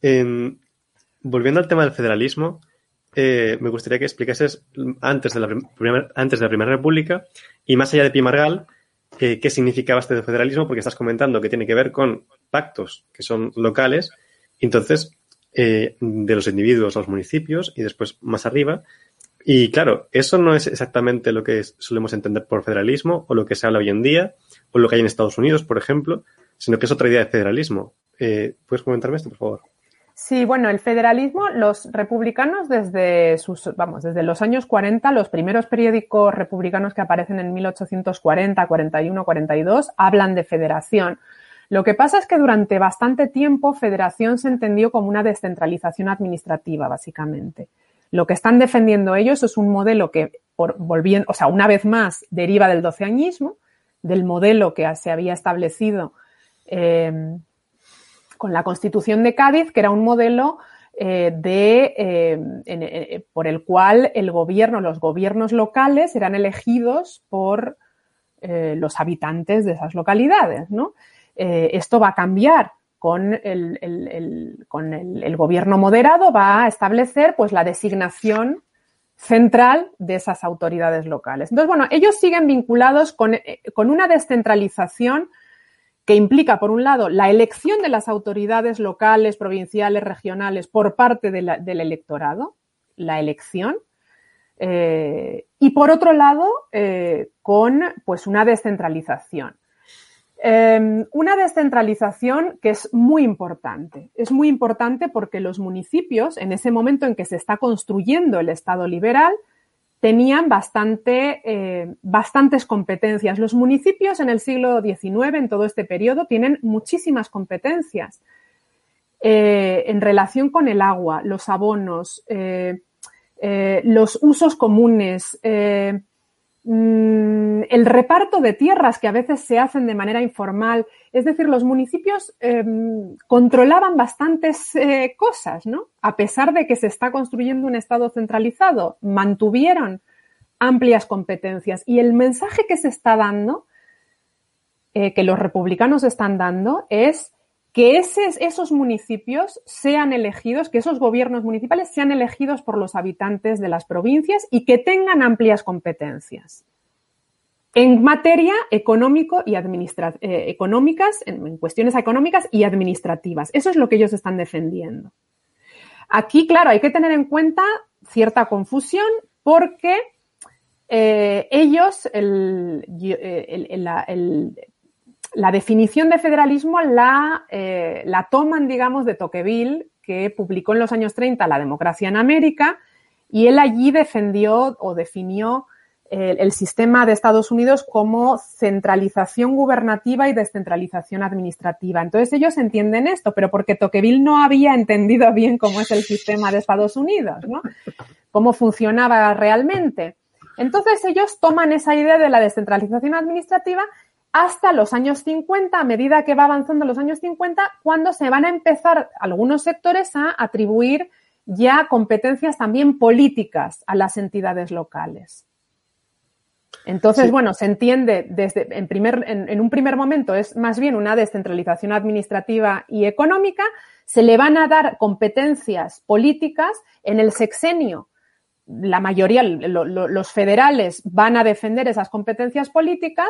Eh, volviendo al tema del federalismo, eh, me gustaría que explicases antes de, la primera, antes de la Primera República y más allá de Pimargal, eh, qué significaba este federalismo, porque estás comentando que tiene que ver con pactos que son locales, entonces, eh, de los individuos a los municipios y después más arriba. Y claro, eso no es exactamente lo que solemos entender por federalismo o lo que se habla hoy en día o lo que hay en Estados Unidos, por ejemplo, sino que es otra idea de federalismo. Eh, ¿Puedes comentarme esto, por favor? Sí, bueno, el federalismo, los republicanos desde sus, vamos, desde los años 40, los primeros periódicos republicanos que aparecen en 1840, 41, 42, hablan de federación. Lo que pasa es que durante bastante tiempo federación se entendió como una descentralización administrativa, básicamente. Lo que están defendiendo ellos es un modelo que, por, volviendo, o sea, una vez más, deriva del doceañismo, del modelo que se había establecido eh, con la Constitución de Cádiz, que era un modelo eh, de, en, eh, por el cual el gobierno, los gobiernos locales eran elegidos por eh, los habitantes de esas localidades. ¿no? Esto va a cambiar con, el, el, el con el, gobierno moderado, va a establecer pues, la designación central de esas autoridades locales. Entonces, bueno, ellos siguen vinculados con, con una descentralización que implica, por un lado, la elección de las autoridades locales, provinciales, regionales por parte del electorado, la elección, eh, y por otro lado, eh, con pues una descentralización. Eh, una descentralización que es muy importante. Es muy importante porque los municipios, en ese momento en que se está construyendo el Estado liberal, tenían bastante, eh, bastantes competencias. Los municipios en el siglo XIX, en todo este periodo, tienen muchísimas competencias eh, en relación con el agua, los abonos, eh, eh los usos comunes, eh, el reparto de tierras que a veces se hacen de manera informal. Es decir, los municipios eh, controlaban bastantes eh, cosas, ¿no? A pesar de que se está construyendo un Estado centralizado, mantuvieron amplias competencias. Y el mensaje que se está dando, eh, que los republicanos están dando, es que ese, esos municipios sean elegidos, que esos gobiernos municipales sean elegidos por los habitantes de las provincias y que tengan amplias competencias en materia económico y administra eh, económicas, en, cuestiones económicas y administrativas. Eso es lo que ellos están defendiendo. Aquí, claro, hay que tener en cuenta cierta confusión porque eh, ellos, el, la, la, definición de federalismo la, eh, la toman, digamos, de Tocqueville, que publicó en los años 30 La democracia en América, y él allí defendió o definió el, sistema de Estados Unidos como centralización gubernativa y descentralización administrativa. Entonces ellos entienden esto, pero porque Tocqueville no había entendido bien cómo es el sistema de Estados Unidos, ¿no? Cómo funcionaba realmente. Entonces ellos toman esa idea de la descentralización administrativa hasta los años 50, a medida que va avanzando los años 50, cuando se van a empezar algunos sectores a atribuir ya competencias también políticas a las entidades locales. Entonces, sí. bueno, se entiende desde en, primer, en, en, un primer momento es más bien una descentralización administrativa y económica, se le van a dar competencias políticas en el sexenio. La mayoría, lo, lo, los federales van a defender esas competencias políticas,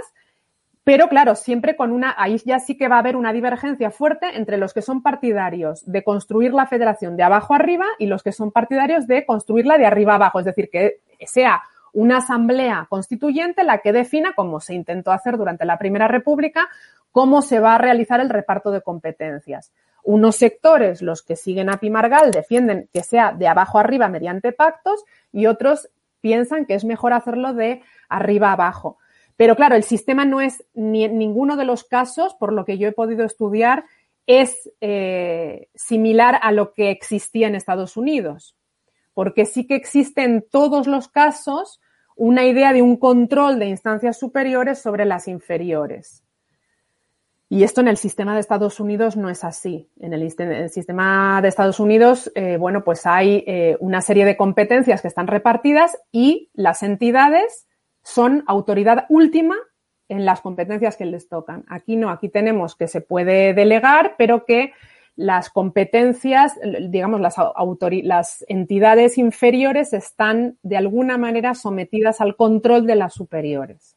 pero claro, siempre con una, ahí ya sí que va a haber una divergencia fuerte entre los que son partidarios de construir la federación de abajo arriba y los que son partidarios de construirla de arriba abajo, es decir, que sea una asamblea constituyente la que defina, como se intentó hacer durante la Primera República, cómo se va a realizar el reparto de competencias. Unos sectores, los que siguen a Pimargal, defienden que sea de abajo arriba mediante pactos y otros piensan que es mejor hacerlo de arriba abajo. Pero claro, el sistema no es ni en ninguno de los casos, por lo que yo he podido estudiar, es eh, similar a lo que existía en Estados Unidos. Porque sí que existe en todos los casos una idea de un control de instancias superiores sobre las inferiores. Y esto en el sistema de Estados Unidos no es así. En el, sistema de Estados Unidos, eh, bueno, pues hay eh, una serie de competencias que están repartidas y las entidades son autoridad última en las competencias que les tocan. Aquí no, aquí tenemos que se puede delegar, pero que las competencias, digamos, las, las entidades inferiores están de alguna manera sometidas al control de las superiores,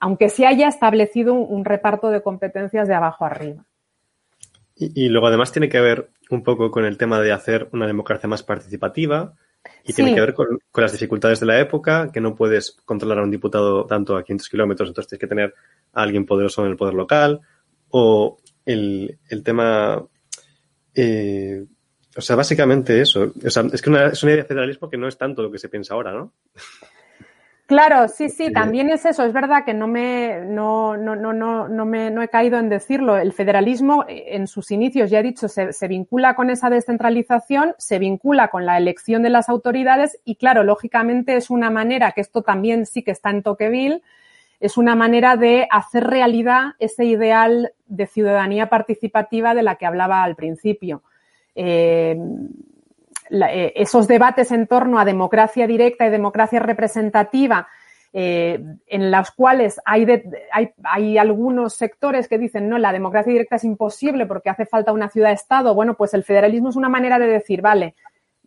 aunque se haya establecido un, reparto de competencias de abajo arriba. Y, y, luego además tiene que ver un poco con el tema de hacer una democracia más participativa, y tiene que ver con, las dificultades de la época, que no puedes controlar a un diputado tanto a 500 kilómetros, entonces tienes que tener a alguien poderoso en el poder local. O el, tema. Eh, o sea, básicamente eso. O sea, es que una, es una idea de federalismo que no es tanto lo que se piensa ahora, ¿no? Claro, sí, sí, también es eso. Es verdad que no me, no, no, no, no, no me, no he caído en decirlo. El federalismo, eh, en sus inicios, ya he dicho, se, se, vincula con esa descentralización, se vincula con la elección de las autoridades y, claro, lógicamente es una manera, que esto también sí que está en Toqueville, es una manera de hacer realidad ese ideal de ciudadanía participativa de la que hablaba al principio. Eh, eh, esos debates en torno a democracia directa y democracia representativa, eh, en los cuales hay, hay, algunos sectores que dicen, no, la democracia directa es imposible porque hace falta una ciudad-estado. Bueno, pues el federalismo es una manera de decir, vale,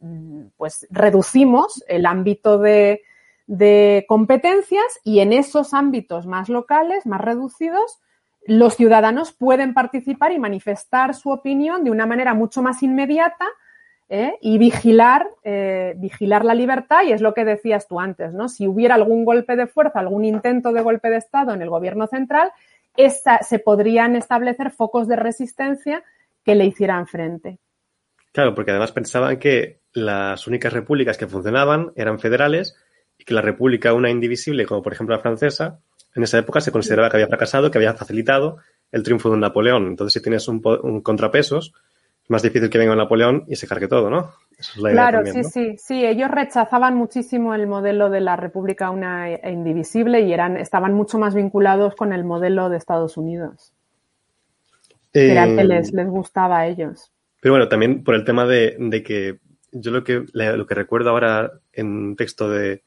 mm, pues reducimos el ámbito de, de competencias y en esos ámbitos más locales, más reducidos, los ciudadanos pueden participar y manifestar su opinión de una manera mucho más inmediata ¿eh? y vigilar, eh, vigilar la libertad, y es lo que decías tú antes, ¿no? Si hubiera algún golpe de fuerza, algún intento de golpe de Estado en el gobierno central, se podrían establecer focos de resistencia que le hicieran frente. Claro, porque además pensaban que las únicas repúblicas que funcionaban eran federales y que la república, una indivisible, como por ejemplo la francesa, en esa época se consideraba que había fracasado, que había facilitado el triunfo de Napoleón. Entonces, si tienes un, un contrapesos, más difícil que venga Napoleón y se cargue todo, ¿no? claro, sí, sí, sí. Ellos rechazaban muchísimo el modelo de la República una e indivisible y eran, estaban mucho más vinculados con el modelo de Estados Unidos. era el que les, les, gustaba a ellos. Pero bueno, también por el tema de, de que yo lo que, lo que recuerdo ahora en un texto de,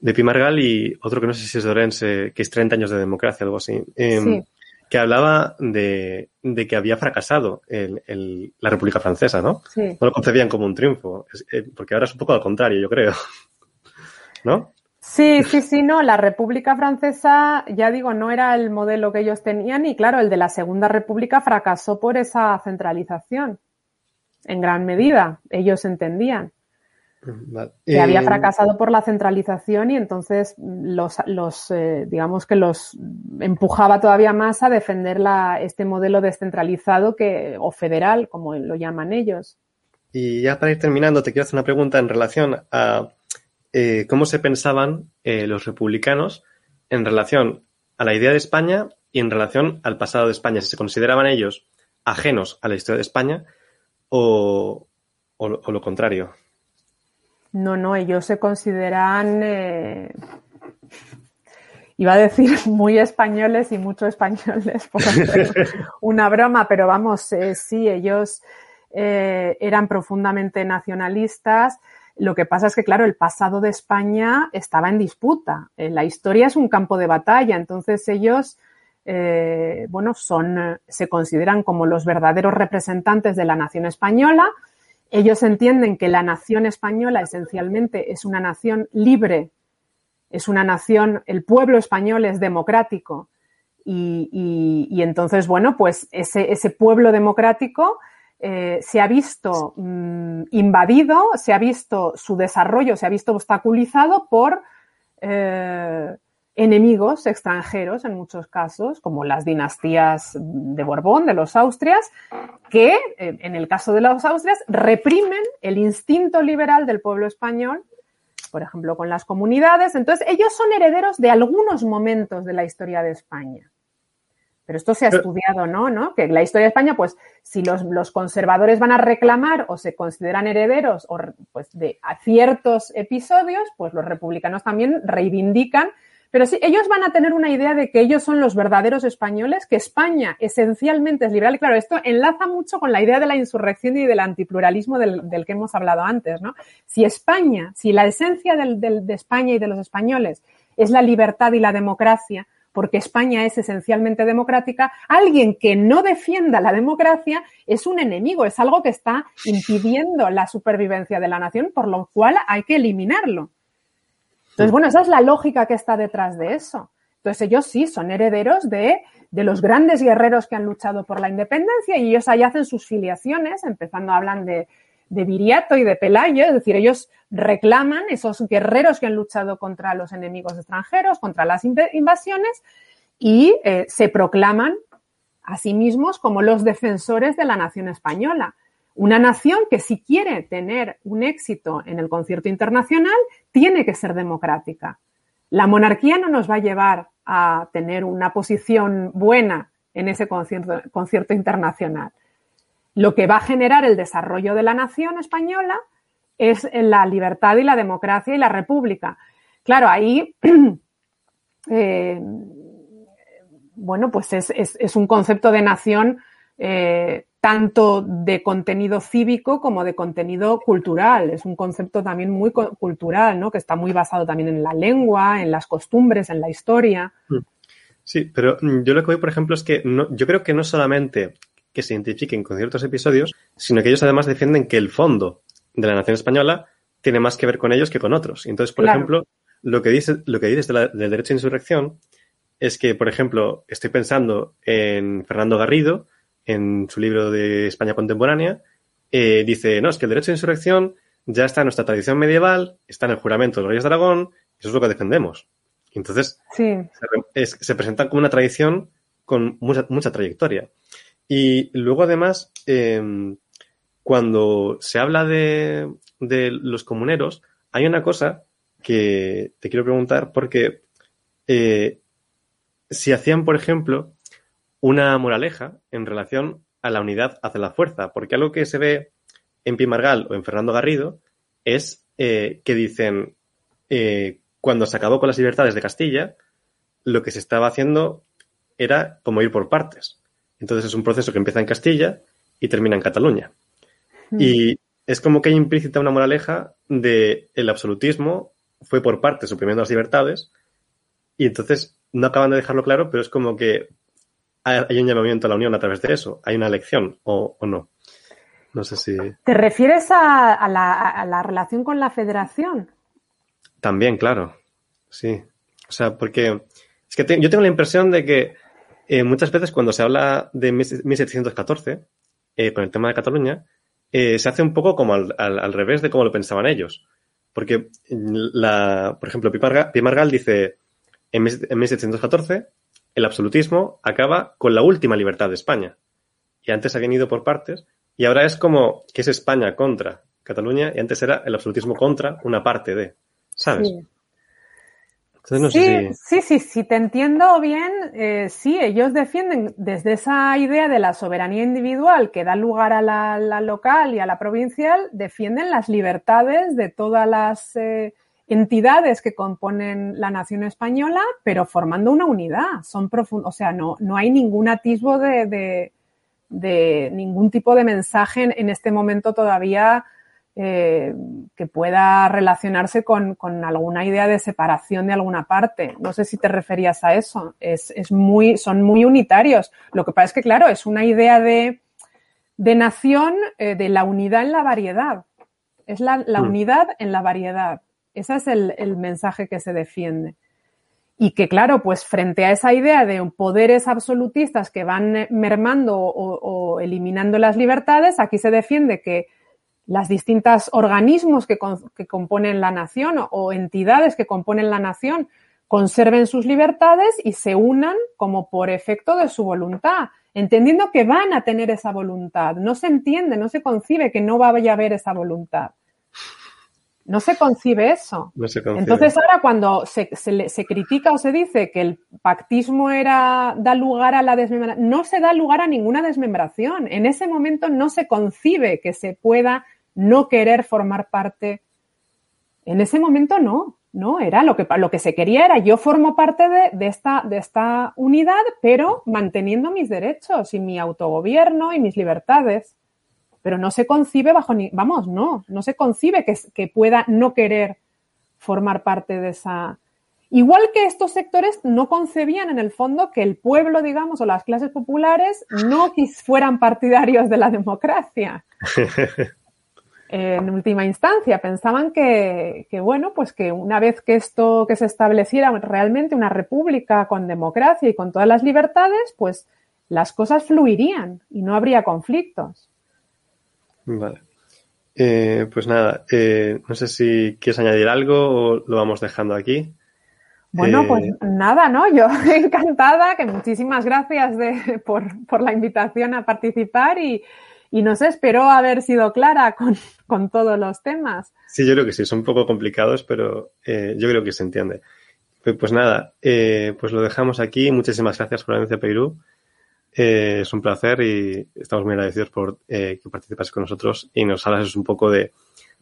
de Pimargal y otro que no sé si es de Orense, que es 30 años de democracia, algo así. Em, sí que hablaba de, que había fracasado el, la República Francesa, ¿no? No lo concebían como un triunfo, eh, porque ahora es un poco al contrario, yo creo. ¿No? Sí, sí, sí, no. La República Francesa, ya digo, no era el modelo que ellos tenían y claro, el de la Segunda República fracasó por esa centralización. En gran medida, ellos entendían. Que había eh, fracasado por la centralización y entonces los, los eh, digamos que los empujaba todavía más a defender la, este modelo descentralizado que, o federal, como lo llaman ellos. Y ya para ir terminando, te quiero hacer una pregunta en relación a eh, cómo se pensaban los republicanos en relación a la idea de España y en relación al pasado de España. Si se consideraban ellos ajenos a la historia de España o, o lo contrario. No, no, ellos se consideran, eh, iba a decir muy españoles y mucho españoles, por una broma, pero vamos, eh, sí, ellos eh, eran profundamente nacionalistas. Lo que pasa es que, claro, el pasado de España estaba en disputa. la historia es un campo de batalla, entonces ellos, bueno, son, se consideran como los verdaderos representantes de la nación española ellos entienden que la nación española esencialmente es una nación libre, es una nación, el pueblo español es democrático y, entonces, bueno, pues ese, pueblo democrático eh, se ha visto mm, invadido, se ha visto su desarrollo, se ha visto obstaculizado por, eh, enemigos extranjeros en muchos casos, como las dinastías de Borbón, de los Austrias, que eh, en el caso de los Austrias reprimen el instinto liberal del pueblo español, por ejemplo, con las comunidades. Entonces, ellos son herederos de algunos momentos de la historia de España. Pero esto se ha estudiado, ¿no? ¿no? Que la historia de España, pues, si los, los, conservadores van a reclamar o se consideran herederos o, pues, de a ciertos episodios, pues los republicanos también reivindican pero sí, ellos van a tener una idea de que ellos son los verdaderos españoles, que España esencialmente es liberal. Y claro, esto enlaza mucho con la idea de la insurrección y del antipluralismo del, que hemos hablado antes, ¿no? Si España, si la esencia del, de España y de los españoles es la libertad y la democracia, porque España es esencialmente democrática, alguien que no defienda la democracia es un enemigo, es algo que está impidiendo la supervivencia de la nación, por lo cual hay que eliminarlo. Entonces, bueno, esa es la lógica que está detrás de eso. Entonces, ellos sí son herederos de, de los grandes guerreros que han luchado por la independencia y ellos ahí hacen sus filiaciones, empezando a hablar de, de Viriato y de Pelayo, es decir, ellos reclaman esos guerreros que han luchado contra los enemigos extranjeros, contra las invasiones y eh, se proclaman a sí mismos como los defensores de la nación española. Una nación que si quiere tener un éxito en el concierto internacional, tiene que ser democrática. La monarquía no nos va a llevar a tener una posición buena en ese concierto, internacional. Lo que va a generar el desarrollo de la nación española es la libertad y la democracia y la república. Claro, ahí, eh, bueno, pues es, es, es, un concepto de nación eh, tanto de contenido cívico como de contenido cultural. Es un concepto también muy cultural, ¿no? Que está muy basado también en la lengua, en las costumbres, en la historia. Mm. Sí, pero mm, yo lo que voy, por ejemplo, es que no, yo creo que no solamente que se identifiquen con ciertos episodios, sino que ellos además defienden que el fondo de la nación española tiene más que ver con ellos que con otros. Entonces, por claro. ejemplo, lo que dice, lo que dices de la, del derecho a insurrección es que, por ejemplo, estoy pensando en Fernando Garrido, en su libro de España contemporánea, eh, dice, no, es que el derecho de insurrección ya está en nuestra tradición medieval, está en el juramento de los reyes de Aragón, eso es lo que defendemos. Entonces, sí. se, es, se, presenta como una tradición con mucha, mucha trayectoria. Y luego, además, eh, cuando se habla de, de, los comuneros, hay una cosa que te quiero preguntar, porque eh, si hacían, por ejemplo, una moraleja en relación a la unidad hacia la fuerza, porque algo que se ve en Pimargal o en Fernando Garrido es eh, que dicen, eh, cuando se acabó con las libertades de Castilla, lo que se estaba haciendo era como ir por partes. Entonces es un proceso que empieza en Castilla y termina en Cataluña. Mm. Y es como que hay implícita una moraleja de el absolutismo fue por partes, suprimiendo las libertades, y entonces no acaban de dejarlo claro, pero es como que hay un llamamiento a la unión a través de eso. ¿Hay una elección o, o no? No sé si. ¿Te refieres a, a, la, a, la, relación con la federación? También, claro. Sí. O sea, porque es que te, yo tengo la impresión de que eh, muchas veces cuando se habla de 1714, eh, con el tema de Cataluña, eh, se hace un poco como al, al, al, revés de cómo lo pensaban ellos. Porque, la, por ejemplo, Pimargal, dice en, en 1714 el absolutismo acaba con la última libertad de España. Y antes habían ido por partes, y ahora es como que es España contra Cataluña, y antes era el absolutismo contra una parte de, ¿sabes? Sí. Entonces, no sí, sé si... sí, sí, si te entiendo bien, eh, sí, ellos defienden desde esa idea de la soberanía individual que da lugar a la, la local y a la provincial, defienden las libertades de todas las eh, entidades que componen la nación española, pero formando una unidad. Son profundos, o sea, no, no hay ningún atisbo de, de, de, ningún tipo de mensaje en, en este momento todavía eh, que pueda relacionarse con, con, alguna idea de separación de alguna parte. No sé si te referías a eso. Es, es muy, son muy unitarios. Lo que pasa es que, claro, es una idea de, de nación, eh, de la unidad en la variedad. Es la, la mm. unidad en la variedad. Ese es el, mensaje que se defiende. Y que, claro, pues frente a esa idea de poderes absolutistas que van mermando o, eliminando las libertades, aquí se defiende que las distintas organismos que componen la nación o, o, entidades que componen la nación conserven sus libertades y se unan como por efecto de su voluntad, entendiendo que van a tener esa voluntad. No se entiende, no se concibe que no vaya a haber esa voluntad. No se concibe eso. No se concibe. Entonces ahora cuando se, se se critica o se dice que el pactismo era da lugar a la desmembración, no se da lugar a ninguna desmembración. En ese momento no se concibe que se pueda no querer formar parte. En ese momento no, no, era lo que, lo que se quería era yo formo parte de, de esta, de esta unidad, pero manteniendo mis derechos y mi autogobierno y mis libertades pero no se concibe bajo ni, vamos, no, no se concibe que, que pueda no querer formar parte de esa. Igual que estos sectores no concebían en el fondo que el pueblo, digamos, o las clases populares no fueran partidarios de la democracia. En última instancia, pensaban que, que, bueno, pues que una vez que esto, que se estableciera realmente una república con democracia y con todas las libertades, pues las cosas fluirían y no habría conflictos. Vale. Eh, pues nada, eh, no sé si quieres añadir algo o lo vamos dejando aquí. Bueno, Eh, pues nada, ¿no? Yo encantada, que muchísimas gracias de, por, por la invitación a participar y, y no sé, espero haber sido clara con, con todos los temas. Sí, yo creo que sí, son un poco complicados, pero eh, yo creo que se entiende. Pues, pues nada, eh, pues lo dejamos aquí. Muchísimas gracias por la de Perú. Eh, es un placer y estamos muy agradecidos por eh, que participas con nosotros y nos hablas un poco de,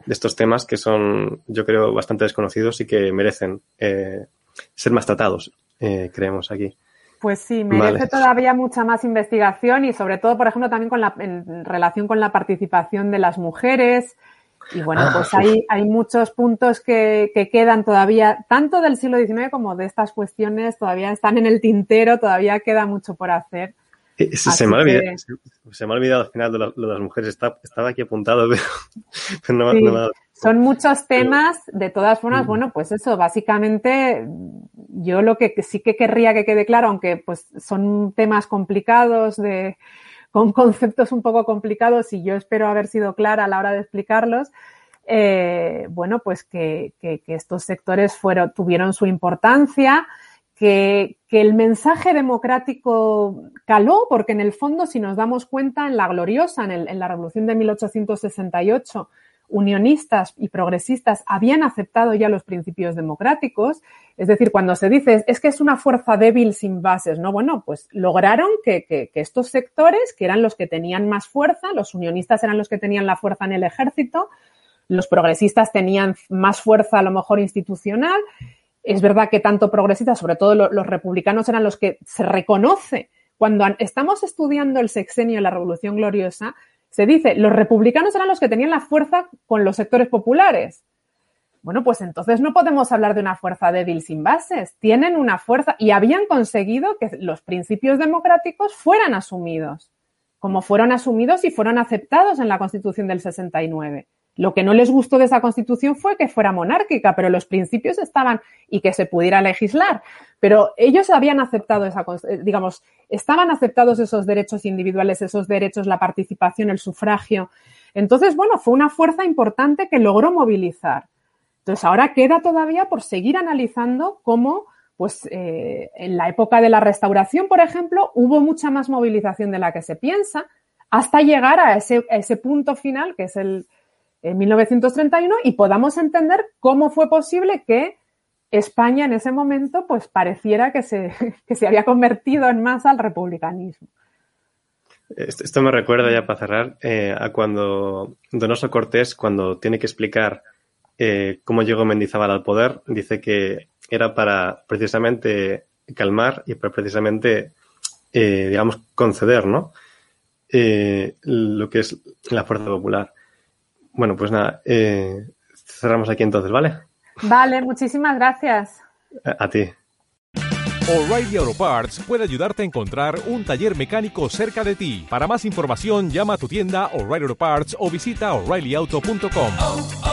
de estos temas que son, yo creo, bastante desconocidos y que merecen eh, ser más tratados, eh, creemos aquí. Pues sí, merece Vale. todavía mucha más investigación y sobre todo, por ejemplo, también con la, en relación con la participación de las mujeres. Y bueno, Ah, pues hay, hay muchos puntos que, que quedan todavía, tanto del siglo XIX como de estas cuestiones, todavía están en el tintero, todavía queda mucho por hacer. Eh, Se, se me ha olvidado, que- se, se me ha olvidado al final lo de las mujeres. Está- estaba aquí apuntado, pero, pero no, me- Sí. no me ha dado. Son muchos temas, de todas formas, Mm. bueno, pues eso, básicamente yo lo que sí que querría que quede claro, aunque pues son temas complicados, de, con conceptos un poco complicados y yo espero haber sido clara a la hora de explicarlos, eh, bueno, pues que, que- que estos sectores fueron, tuvieron su importancia, que, el mensaje democrático caló, porque en el fondo, si nos damos cuenta, en la gloriosa, en, la revolución de 1868, unionistas y progresistas habían aceptado ya los principios democráticos. Es decir, cuando se dice es que es una fuerza débil sin bases, ¿no? Bueno, pues lograron que, que- que estos sectores, que eran los que tenían más fuerza, los unionistas eran los que tenían la fuerza en el ejército, los progresistas tenían más fuerza a lo mejor institucional. Es verdad que tanto progresistas, sobre todo lo- los republicanos, eran los que se reconoce. Cuando an- estamos estudiando el sexenio la Revolución Gloriosa, se dice, los republicanos eran los que tenían la fuerza con los sectores populares. Bueno, pues entonces no podemos hablar de una fuerza débil sin bases. Tienen una fuerza y habían conseguido que los principios democráticos fueran asumidos, como fueron asumidos y fueron aceptados en la Constitución del 69. Lo que no les gustó de esa Constitución fue que fuera monárquica, pero los principios estaban y que se pudiera legislar. Pero ellos habían aceptado esa, eh, digamos, estaban aceptados esos derechos individuales, esos derechos, la participación, el sufragio. Entonces, bueno, fue una fuerza importante que logró movilizar. Entonces, ahora queda todavía por seguir analizando cómo, pues, eh, en la época de la restauración, por ejemplo, hubo mucha más movilización de la que se piensa, hasta llegar a ese, a ese punto final, que es el en 1931, y podamos entender cómo fue posible que España en ese momento, pues, pareciera que se, que se había convertido en masa al republicanismo. Esto, me recuerda ya para cerrar eh, a cuando Donoso Cortés, cuando tiene que explicar eh, cómo llegó Mendizábal al poder, dice que era para precisamente calmar y precisamente, eh, digamos, conceder, ¿no? Lo que es la fuerza popular. Bueno, pues nada, eh, cerramos aquí entonces, ¿vale? Vale, muchísimas gracias. A, a ti. O'Reilly Auto Parts puede ayudarte a encontrar un taller mecánico cerca de ti. Para más información, llama a tu tienda O'Reilly Auto Parts o visita oreillyauto.com. oh, oh,